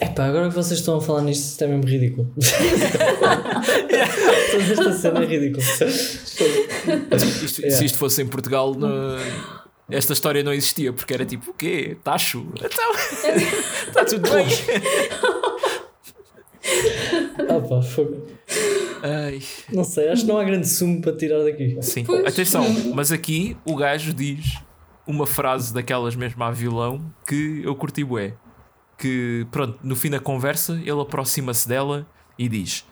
Epá, agora que vocês estão a falar nisto, isto é mesmo ridículo. Toda esta cena é ridícula. Isto- Yeah. Se isto fosse em Portugal, não- esta história não existia, porque era tipo, o quê? Tacho? Então, está tudo bem. Ah pá, fogo. Ai, Não sei, acho que não há grande sumo para tirar daqui. sim. Pois. Atenção, mas aqui o gajo diz uma frase daquelas mesmo a vilão que eu curti bué. Que, pronto, no fim da conversa, ele aproxima-se dela e diz: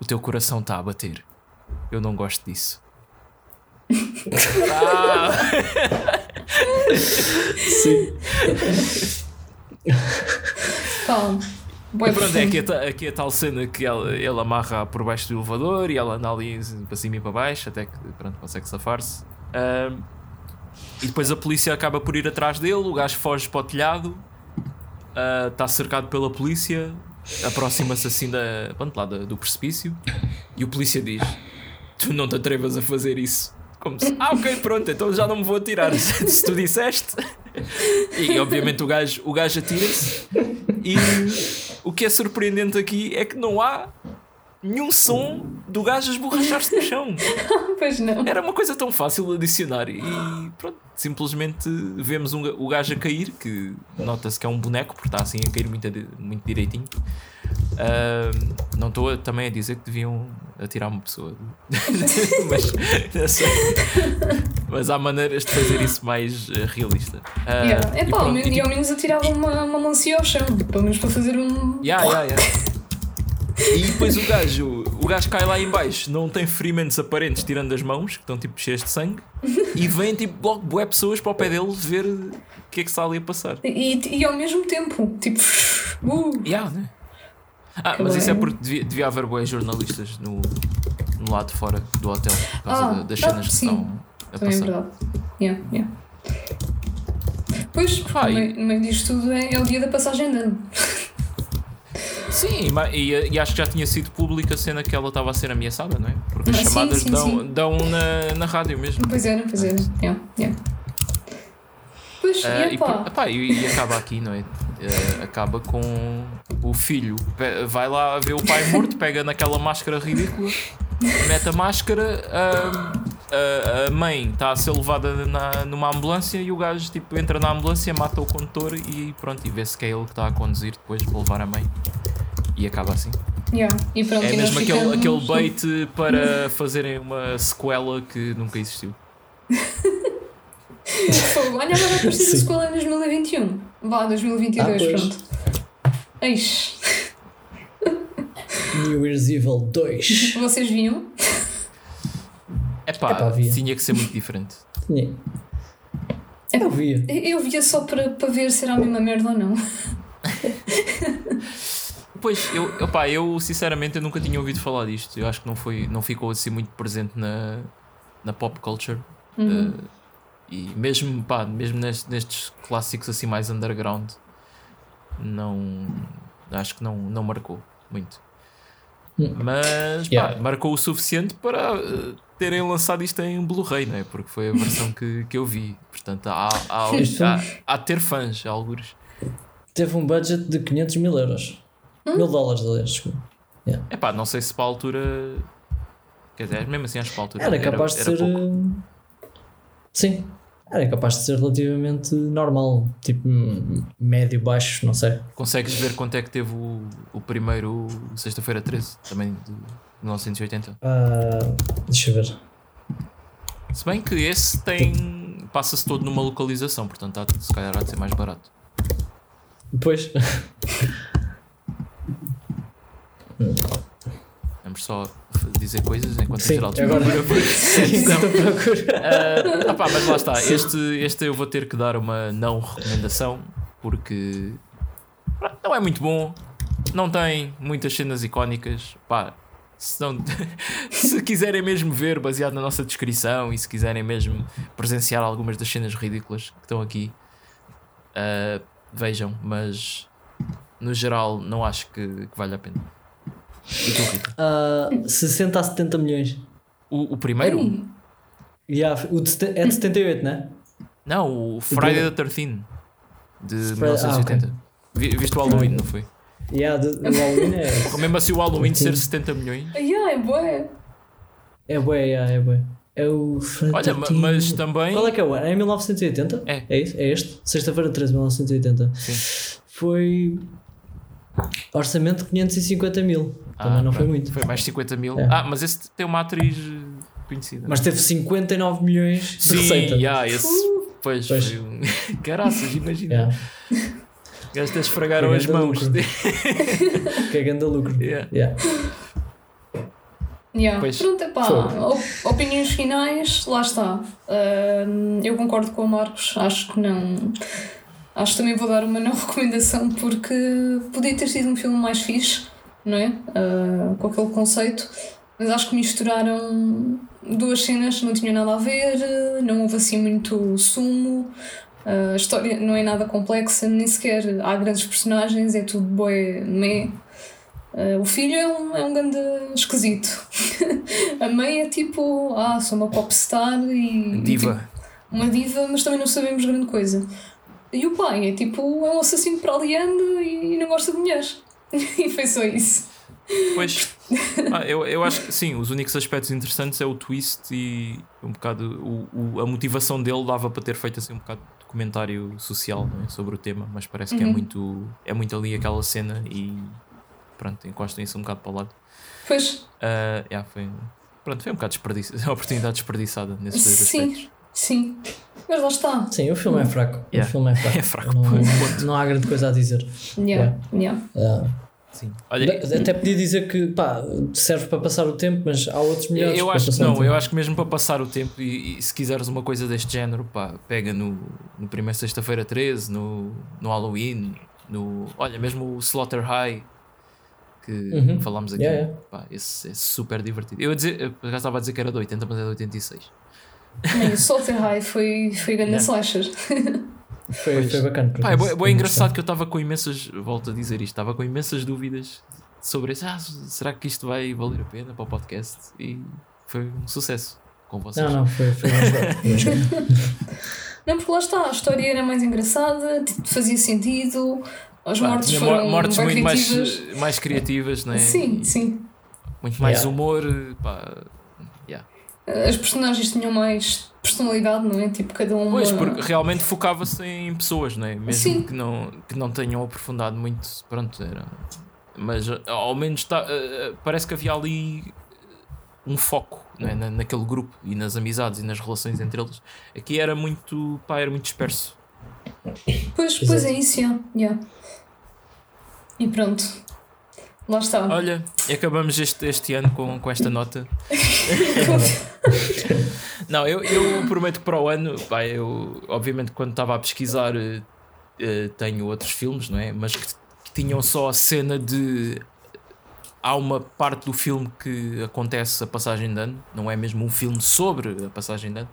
O teu coração está a bater. Eu não gosto disso. ah, Sim. Bué E pronto, é aqui a, aqui a tal cena que ela, ele amarra por baixo do elevador e ela anda ali para cima e para baixo até que pronto, consegue safar-se. Ahm, e depois a polícia acaba por ir atrás dele, o gajo foge para o telhado, ah, está cercado pela polícia, aproxima-se assim da, pronto, lá da- do precipício e o polícia diz: Tu não te atrevas a fazer isso. Como se, ah, ok, pronto, então já não me vou atirar. se tu disseste. E obviamente o gajo, o gajo atira-se. E o que é surpreendente aqui é que não há nenhum som do gajo esborrachar-se no chão. Pois não. Era uma coisa tão fácil de adicionar. E pronto, simplesmente vemos um, o gajo a cair, que nota-se que é um boneco, porque está assim a cair muito, muito direitinho. Ahm, não estou também a dizer que deviam atirar uma pessoa, mas, sei. mas há maneiras de fazer isso mais eh, realista. Ah, Yeah. e É pá, pronto, ao e menos, e ao menos atirava uma, uma melancia ao chão, pelo menos para fazer um. Ya, ya, ya. E depois o gajo, o gajo cai lá em baixo, não tem ferimentos aparentes tirando as mãos, que estão tipo cheias de sangue, e vem tipo logo bué pessoas para o pé dele ver o que é que está ali a passar. E, e ao mesmo tempo, tipo. Uh, Ya, né? Ah, Que mas isso é bem. porque devia, devia haver bué jornalistas no, no lado de fora do hotel, por causa Ah, da- das ah, cenas que sim. estão a também é passar. verdade. Yeah, yeah. Pois, Ah, no, meio, no meio disto tudo é, é o dia da passagem de ano. Sim, e, e acho que já tinha sido pública a cena que ela estava a ser ameaçada, não é? Porque as Ah, sim, chamadas sim, dão, sim. dão na, na rádio mesmo. Pois era, pois era. Yeah, yeah. Pois, Ah, e e, epá, por- epá, e, e acaba aqui, não é? Ah, acaba com o filho, vai lá ver o pai morto, pega naquela máscara ridícula, mete a máscara, ah, a, a mãe está a ser levada na, numa ambulância e o gajo tipo, entra na ambulância, mata o condutor e pronto, e vê-se que é ele que está a conduzir depois para levar a mãe. E acaba assim. yeah. e pronto, É e mesmo aquele, ficamos- aquele bait para fazerem uma sequela que nunca existiu. Olha, agora vai aparecer a escola em 2021. Vá, 2022, Ah, pronto. Eis. New Year's Evil 2. Vocês viam? Epá, Epá, havia. tinha que ser muito diferente. Tinha. Eu via. Eu via só para, para ver se era a mesma merda ou não. Pois, eu, opá, eu sinceramente eu nunca tinha ouvido falar disto. Eu acho que não, foi, não ficou assim muito presente na, na pop culture. Uhum. Uh, e mesmo, pá, mesmo nestes, nestes clássicos assim mais underground, não acho que não, não marcou muito. Hum. Mas pá, Yeah. marcou o suficiente para uh, terem lançado isto em Blu-ray, não é? Porque foi a versão que, que eu vi. Portanto, há, há, há, há de ter fãs, alguns. Teve um budget de 500 mil euros. Mil dólares, aliás, desculpa. Yeah. Epá, não sei se para a altura. Quer dizer, mesmo assim acho que para a altura. Era capaz de era ser. pouco. uh, Sim, era capaz de ser relativamente normal. Tipo, hum, médio, baixo, não sei. Consegues ver quanto é que teve o, o primeiro Sexta-feira 13, também de 1980. Ah, deixa eu ver. Se bem que esse tem. passa-se todo numa localização, portanto há, se calhar há de ser mais barato. Depois. Vamos só dizer coisas enquanto Sim, o Geraldo agora- procura. Enquanto eu procuro. Ah, opá, mas lá está, este, este eu vou ter que dar uma não recomendação porque não é muito bom, não tem muitas cenas icónicas. Pá, se, não- se quiserem mesmo ver, baseado na nossa descrição, e se quiserem mesmo presenciar algumas das cenas ridículas que estão aqui, ah, vejam, mas no geral não acho que, que vale a pena. E tu, Rita? Ah, 60 a 70 milhões. O, o primeiro? Ei, Yeah, o de, é de 78, não é? Não, o Friday the 13 de Friday- ah, 1980. Vi- Viste o Halloween, não foi? Yeah, de, o Halloween é. Mesmo assim, o Halloween ser 13. 70 milhões. ai, ai, bué. É bué, yeah, é bué. É o. Olha, ma- mas também. Qual é que é o ano? É 1980? É. É isso? É este? Sexta-feira 13, 1980. Sim. Foi. Orçamento de 550 mil. Também Ah, não foi pronto, muito. Foi mais 50 mil. É. Ah, mas esse tem uma atriz eh, conhecida. Mas teve 59 milhões de Sim, receita. yeah, esse. Pois, Pois. foi um. Caraças, imagina. Yeah. Gajos até esfregaram as mãos. é grande lucro. Yeah. Yeah. Yeah. Pois. Pronto, epá, Foi. op- opiniões finais, lá está. Ahm, eu concordo com o Marcos, acho que não. Acho que também vou dar uma não recomendação porque podia ter sido um filme mais fixe, não é? Ah, com aquele conceito, mas acho que misturaram duas cenas que não tinham nada a ver, não houve assim muito sumo. A história não é nada complexa, nem sequer há grandes personagens, é tudo boé, meh. Uh, o filho é um, é um grande esquisito. a mãe é tipo, ah, sou uma popstar e. Diva. tipo, uma diva, mas também não sabemos grande coisa. E o pai é tipo, é um assassino para ali anda e não gosta de mulheres. e foi só isso. Pois, ah, eu, eu acho que sim, os únicos aspectos interessantes é o twist e um bocado o, o- a motivação dele dava para ter feito assim um bocado comentário social não é, sobre o tema, mas parece que é Uhum. muito é muito ali aquela cena e pronto, encostam isso um bocado para o lado. Pois, Ah, yeah, foi, pronto, foi um bocado desperdiçado, a oportunidade desperdiçada nesses dois sim, aspectos. sim. Mas lá está. Sim, o filme é fraco. Yeah. O filme é fraco. É fraco, Não, não há grande coisa a dizer. Yeah, yeah. Ah, Sim. Olha, até podia dizer que pá, serve para passar o tempo, mas há outros melhores. Eu acho que não, eu acho que mesmo para passar o tempo e, e se quiseres uma coisa deste género, pá, pega no, no primeiro sexta-feira 13, no, no Halloween, no. Olha, mesmo o Slaughter High que Uhum. falámos aqui. Yeah, yeah. Pá, esse é super divertido. Eu, ia dizer, eu já estava a dizer que era de 80, mas é de 86. Nem o Salter High foi, foi grande Yeah. slasher. Foi, Pois. foi bacana. Pá, é Foi engraçado que eu estava com imensas. Volto a dizer isto, estava com imensas dúvidas sobre isso. Ah, será que isto vai valer a pena para o podcast? E foi um sucesso com vocês. Não, não, foi, foi bem bem jogado. Não, porque lá está, a história era mais engraçada, tipo, fazia sentido, as Pá, mortes foram mor- mortes bem muito mais, criativas. mais criativas, não é? Sim, sim. Muito mais Yeah. humor. Pá, yeah. As personagens tinham mais personalidade, não é? Tipo, cada uma. Pois, porque realmente focava-se em pessoas, não é? Mesmo Sim. que não, que não tenham aprofundado muito, pronto, era. Mas eh, ao menos tá, eh, parece que havia ali um foco não é? Na, naquele grupo e nas amizades e nas relações entre eles. Aqui era muito, pá, era muito disperso. Pois, pois é Exato. isso, yeah. yeah. E pronto. Lá está. Olha, e acabamos este, este ano com, com esta nota. Não, eu, eu prometo que para o ano, pá, eu obviamente quando estava a pesquisar eh, tenho outros filmes, não é? Mas que, que tinham só a cena de há uma parte do filme que acontece a passagem de ano, não é mesmo um filme sobre a passagem de ano,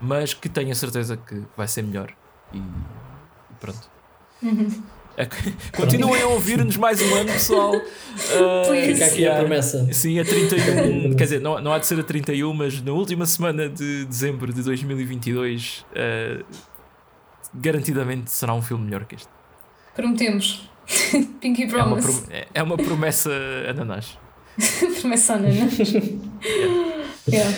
mas que tenho a certeza que vai ser melhor. E, pronto. É Continuem a ouvir-nos mais um ano, pessoal. Ah, Please. Fica aqui a promessa. Sim, a 31, quer dizer, não, não há de ser a 31, mas na última semana de dezembro de 2022, eh, garantidamente será um filme melhor que este. Prometemos. Pinky É uma, Promise. pro- é- é uma promessa ananás. Promessa anana. yeah.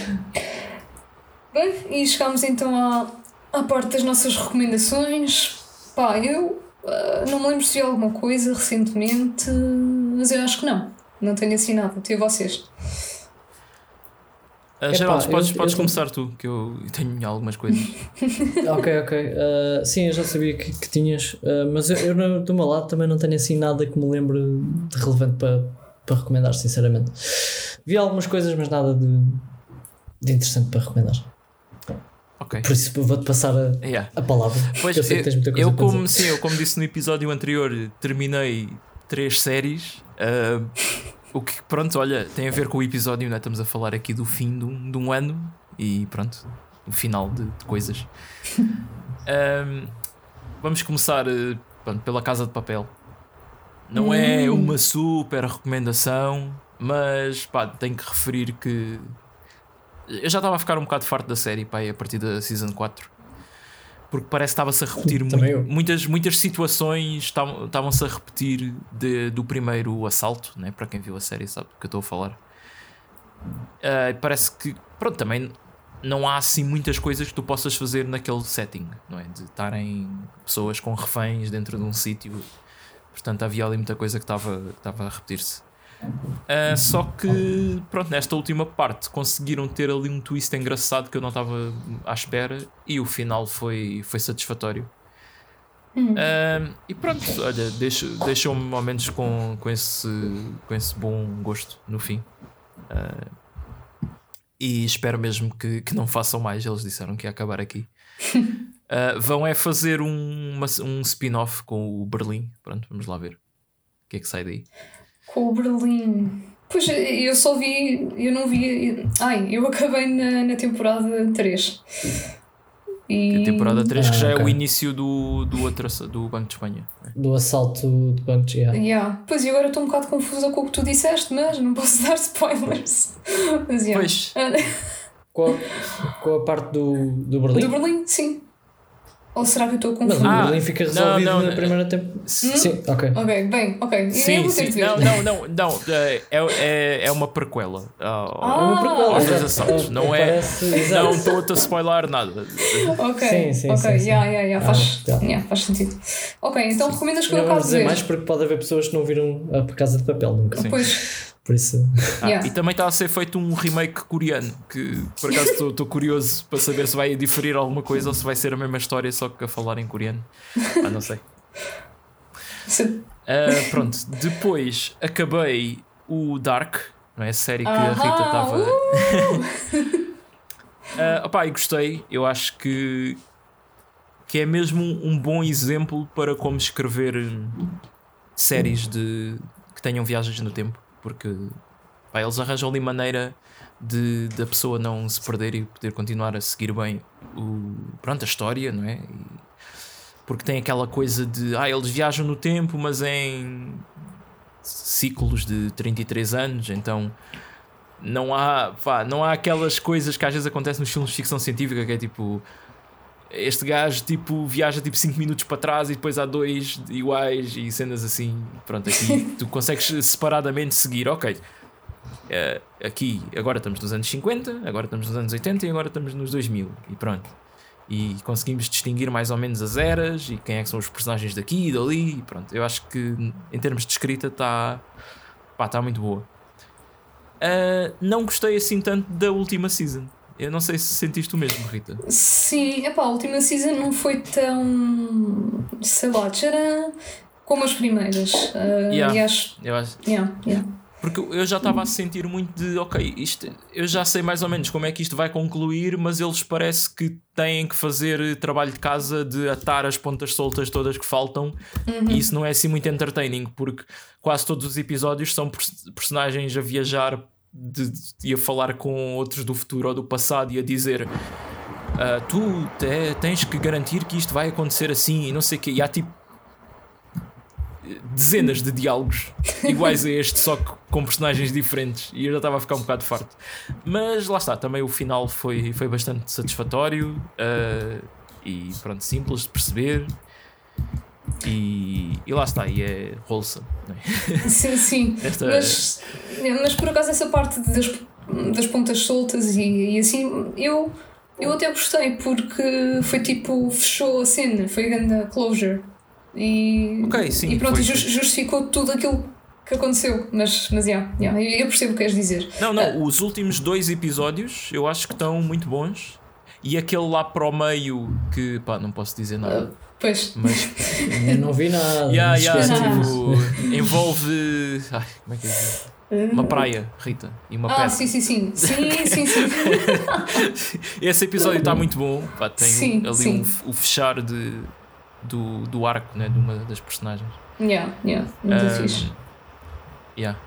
Bem, e chegamos então à, à parte das nossas recomendações. Pá, eu ah, não me lembro se vi alguma coisa recentemente, mas eu acho que não. Não tenho assim nada. Tem vocês. Uh, Epá, Geraldo, podes, eu- podes eu- começar tu, que eu tenho algumas coisas. ok, ok. Uh, sim, eu já sabia que, que tinhas, uh, mas eu, eu no- do meu lado também não tenho assim nada que me lembre de relevante para, para recomendar, sinceramente. Vi algumas coisas, mas nada de, de interessante para recomendar. Ok. Por isso vou-te passar a, Yeah. a palavra. Pois, eu sei que tens muita eu, coisa eu como, sim, eu como disse no episódio anterior, terminei três séries. ah, o que, pronto, olha, tem a ver com o episódio, não é? Estamos a falar aqui do fim de um, de um ano e pronto, o final de, de coisas. Vamos começar eh, pronto, pela Casa de Papel. Não é Hum. uma super recomendação, mas pá, tenho que referir que eu já estava a ficar um bocado farto da série pá, a partir da Season 4 porque parece que estava-se a repetir Também mui- eu. muitas, muitas situações estavam- estavam-se a repetir de- do primeiro assalto, né? para quem viu a série sabe do que eu estou a falar. E parece que, pronto, também não há assim muitas coisas que tu possas fazer naquele setting, não é? De estarem pessoas com reféns dentro de um sítio, portanto havia ali muita coisa que estava que estava a repetir-se. Ah, só que, pronto, nesta última parte conseguiram ter ali um twist engraçado que eu não estava à espera e o final foi, foi satisfatório. Ah, e pronto, olha, deixou-me ao menos com, com, esse, com esse bom gosto no fim. Ah, e espero mesmo que, que não façam mais. Eles disseram que ia acabar aqui. Ah, vão é fazer um, uma- um spin-off com o Berlim. Pronto, vamos lá ver o que é que sai daí. Com o Berlim. Pois eu só vi, eu não vi. Ai, eu acabei na, na temporada 3. E... A temporada 3 que Ah, já é o ok. início do, do, outro, do Banco de Espanha. Do assalto de banco de yeah. Yeah. Pois e agora estou um bocado confusa com o que tu disseste, mas não posso dar spoilers. Mas, yeah. Pois. Ah, com, a, com a parte do, do Berlim. Do Berlim, sim. Ou será que eu estou Mas confusa? o Ah, Berlim fica não, resolvido não, na não. primeira temporada. Sim, ok. Ok, bem, ok. Sim, sim. Não, não, não, não. É, é, é uma prequela. ao- Ah, É uma prequela, aos dois exato. assaltos. Não é. Não estou-te a spoiler nada. Ok, Sim, sim, ok, sim, sim. yeah, yeah, yeah, faz, Ah, tá. yeah, faz sentido. Ok, então recomendas que eu Não acabe de dizer mais porque pode haver pessoas que não viram a Casa de Papel nunca. Sim. Pois, Por isso. Ah, Yeah. E também está a ser feito um remake coreano. Que por acaso estou- curioso para saber se vai diferir alguma coisa ou se vai ser a mesma história, só que a falar em coreano. Ah, não sei. se- Ah, pronto, depois acabei o Dark, não é? A série que a Ahá, Rita estava. uh! Opá, e gostei. Eu acho que, que é mesmo um, um bom exemplo para como escrever hum, séries de, que tenham viagens no tempo. Porque pá, eles arranjam ali maneira de da pessoa não se perder e poder continuar a seguir bem o, pronto, a história, não é? E- porque tem aquela coisa de ah, eles viajam no tempo, mas em ciclos de 33 anos, então não há, pá, não há aquelas coisas que às vezes acontecem nos filmes de ficção científica que é tipo este gajo tipo viaja tipo 5 minutos para trás e depois há dois iguais e cenas assim. Pronto, aqui tu consegues separadamente seguir, ok. eh, aqui agora estamos nos anos 50, agora estamos nos anos 80 e agora estamos nos 2000 e pronto. E conseguimos distinguir mais ou menos as eras e quem é que são os personagens daqui e dali. E pronto, eu acho que em termos de escrita está pá, tá muito boa. Ah, não gostei assim tanto da última season. Eu não sei se sentiste o mesmo, Rita. Sim, epá, a última season não foi tão. sei lá, tcharam, como as primeiras. Uh, Yeah. E acho. Eu acho, Yeah, yeah. porque eu já estava a sentir muito de ok, isto, eu já sei mais ou menos como é que isto vai concluir, mas eles parece que têm que fazer trabalho de casa de atar as pontas soltas todas que faltam e isso não é assim muito entertaining, porque quase todos os episódios são pers- personagens a viajar de, de- a falar com outros do futuro ou do passado e a dizer. "Ah, tu te- tens que garantir que isto vai acontecer assim e não sei o quê. E há tipo dezenas de diálogos iguais a este, só que com personagens diferentes. E eu já estava a ficar um bocado farto. Mas lá está, também o final foi, foi bastante satisfatório ah, e pronto, simples de perceber. E, e lá está, e é wholesome. É? Sim, sim. Esta- Mas, mas por acaso essa parte das, das pontas soltas e, e assim, eu, eu até gostei porque foi tipo, fechou a cena, foi a grande closure. E, Ok, sim, e pronto, foi- e jus- justificou tudo aquilo que aconteceu. Mas, mas yeah, yeah, eu eu percebo o que queres dizer. Não, não, os últimos dois episódios eu acho que estão muito bons. E aquele lá para o meio que pá, não posso dizer nada. Pois, Mas Eu não vi nada. yeah, yeah, Ah. tipo, envolve. Ai, como é que é? isso? Uma praia, Rita, e uma ah, pedra. sim, sim, sim. Sim, sim, sim. Esse episódio está muito bom. Pá, tem Sim, ali sim. um- o fechar de, do, do arco né, de uma das personagens. yeah, yeah, muito Um, fixe. Yeah.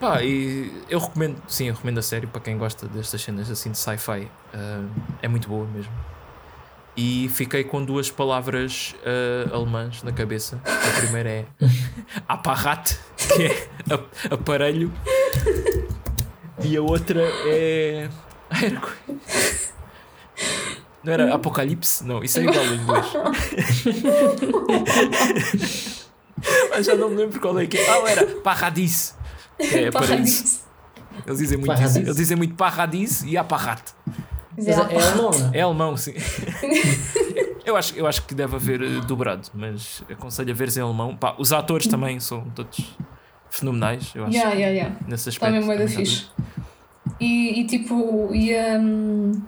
Pá, e eu recomendo, sim, eu recomendo a série para quem gosta destas cenas assim de sci-fi. Uh, é muito boa mesmo. E fiquei com duas palavras uh, alemãs na cabeça. A primeira é Apparat, que é ap- aparelho. E a outra é. Não era Apocalipse? Não, isso é igual em inglês. Mas já não me lembro qual é que é. Ah, era Paradis. É paraíso. Paradis. Eles dizem muito Paradis. isso. Eles dizem muito Paradis e Apparat. Mas é, é alemão, não é? É alemão, sim. eu, acho, eu acho que deve haver eh, dobrado, mas aconselho a veres em alemão. Pá, os atores também são todos fenomenais, eu acho. Yeah, yeah, yeah. Nesse Está aspecto. também fixe. E, e tipo, e, hum,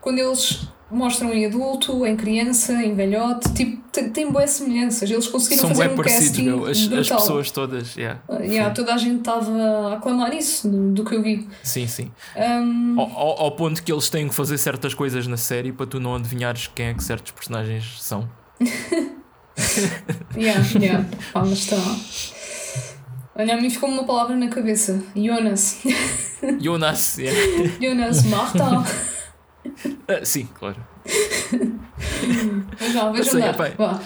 quando eles mostram em adulto, em criança, em velhote, tipo, tem, tem boas semelhanças. Eles conseguiram São fazer um casting meu. As, as pessoas todas. Yeah. Uh, yeah, toda a gente estava a aclamar isso, do, do que eu vi. Sim, sim. Hum, Ao, ao- ao ponto que eles têm que fazer certas coisas na série para tu não adivinhares quem é que certos personagens são. yeah, yeah. Ah, mas está. Olha, a mim ficou uma palavra na cabeça: Jonas. Jonas, yeah. Jonas Marta. Ah, sim, claro. Já, vejam sei, epá.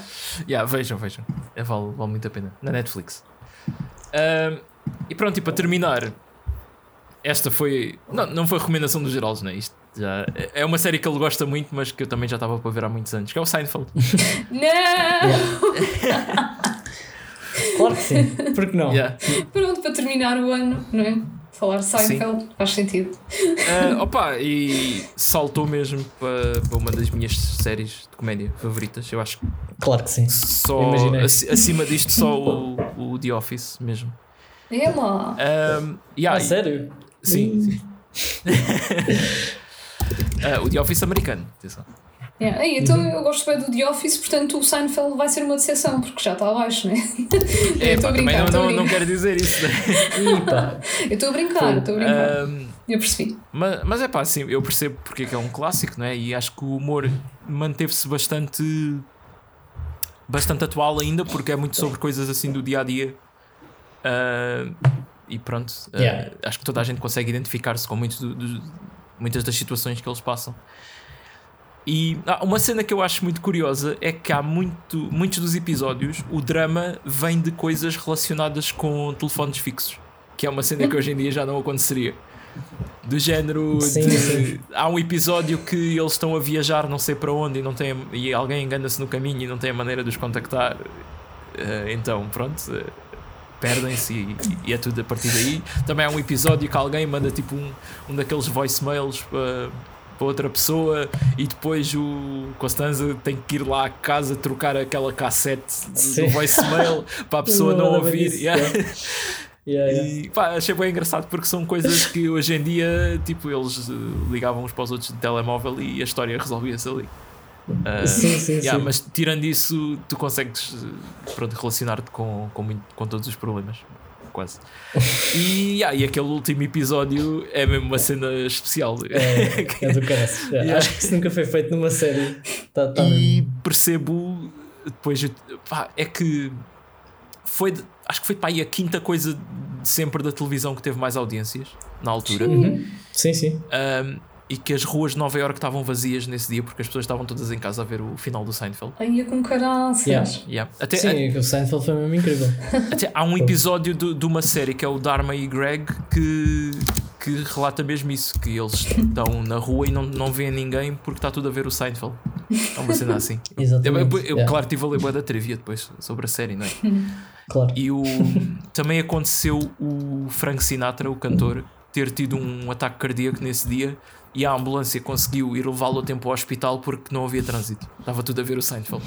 Yeah, vejam, vejam. É, vale, vale muito a pena. Na Netflix. E pronto, e para terminar, esta foi. Não, não foi recomendação do Geraldo, não é? Isto já, é uma série que ele gosta muito, mas que eu também já estava para ver há muitos anos, que é o Seinfeld. Não! Claro que sim. Porque não? Yeah. Pronto, para terminar o ano, não é? Falar Seinfeld faz sentido. Ah, opa, e saltou mesmo para, para uma das minhas séries de comédia favoritas. Eu acho que Claro que sim. só acima disto, só o, o The Office mesmo. É lá. Ahm, yeah, Ah, sério? Sim, sim. Ah, o The Office americano, atenção. É, aí, então Uhum. eu gosto bem do The Office, portanto o Seinfeld vai ser uma decepção, porque já está abaixo, não é? É, Eu estou pá, a também brincar, não, a não, quero dizer isso. né? Eu estou a brincar, estou a brincar. Ahm, Eu percebi. mas, mas é pá, assim, eu percebo porque é que é um clássico, não é? E acho que o humor manteve-se bastante bastante atual ainda, porque é muito sobre coisas assim do dia a dia. Ah, e pronto, Yeah. acho que toda a gente consegue identificar-se com muitos do- do- muitas das situações que eles passam. E ah, uma cena que eu acho muito curiosa é que há muito, muitos dos episódios o drama vem de coisas relacionadas com telefones fixos, que é uma cena que hoje em dia já não aconteceria. Do género Sim, de sim. há um episódio que eles estão a viajar não sei para onde e, não tem, e alguém engana-se no caminho e não tem a maneira de os contactar. Eh, então, pronto, eh, perdem-se e, e é tudo a partir daí. Também há um episódio que alguém manda tipo um, um daqueles voicemails para, para outra pessoa e depois o Costanza tem que ir lá à casa trocar aquela cassete do, do voicemail para a pessoa não lembrava ouvir. Yeah. yeah. Yeah. E pá, achei bem engraçado porque são coisas que hoje em dia, tipo, eles eh, ligavam uns para os outros de telemóvel e a história resolvia-se ali. Ah, Sim, sim, yeah, sim. Mas tirando isso, tu consegues eh, pronto, relacionar-te com, com, muito- com todos os problemas. Quase. E, yeah, e aquele último episódio é mesmo uma cena especial. É, é do caraças. Yeah. Yeah. Acho que isso nunca foi feito numa série. Tá, tá e mesmo. percebo depois pá, é que foi acho que foi pá, a quinta coisa de sempre da televisão que teve mais audiências na altura Uhum. Sim, sim. Um, e que as ruas de Nova Iorque estavam vazias nesse dia porque as pessoas estavam todas em casa a ver o final do Seinfeld. Aí é com caraças. Yeah. Yeah. Até, Sim, o Seinfeld foi mesmo incrível. até há um episódio do- de uma série que é o Dharma e Greg que, que relata mesmo isso: que eles estão na rua e não, não veem ninguém porque está tudo a ver o Seinfeld. É uma cena assim. Exatamente. Eu, eu, yeah. Claro, tive a ler da trivia depois sobre a série, não é? Claro. E o, também aconteceu o Frank Sinatra, o cantor, ter tido um ataque cardíaco nesse dia e a ambulância conseguiu ir levá-lo a tempo ao hospital porque não havia trânsito. Estava tudo a ver o Seinfeld.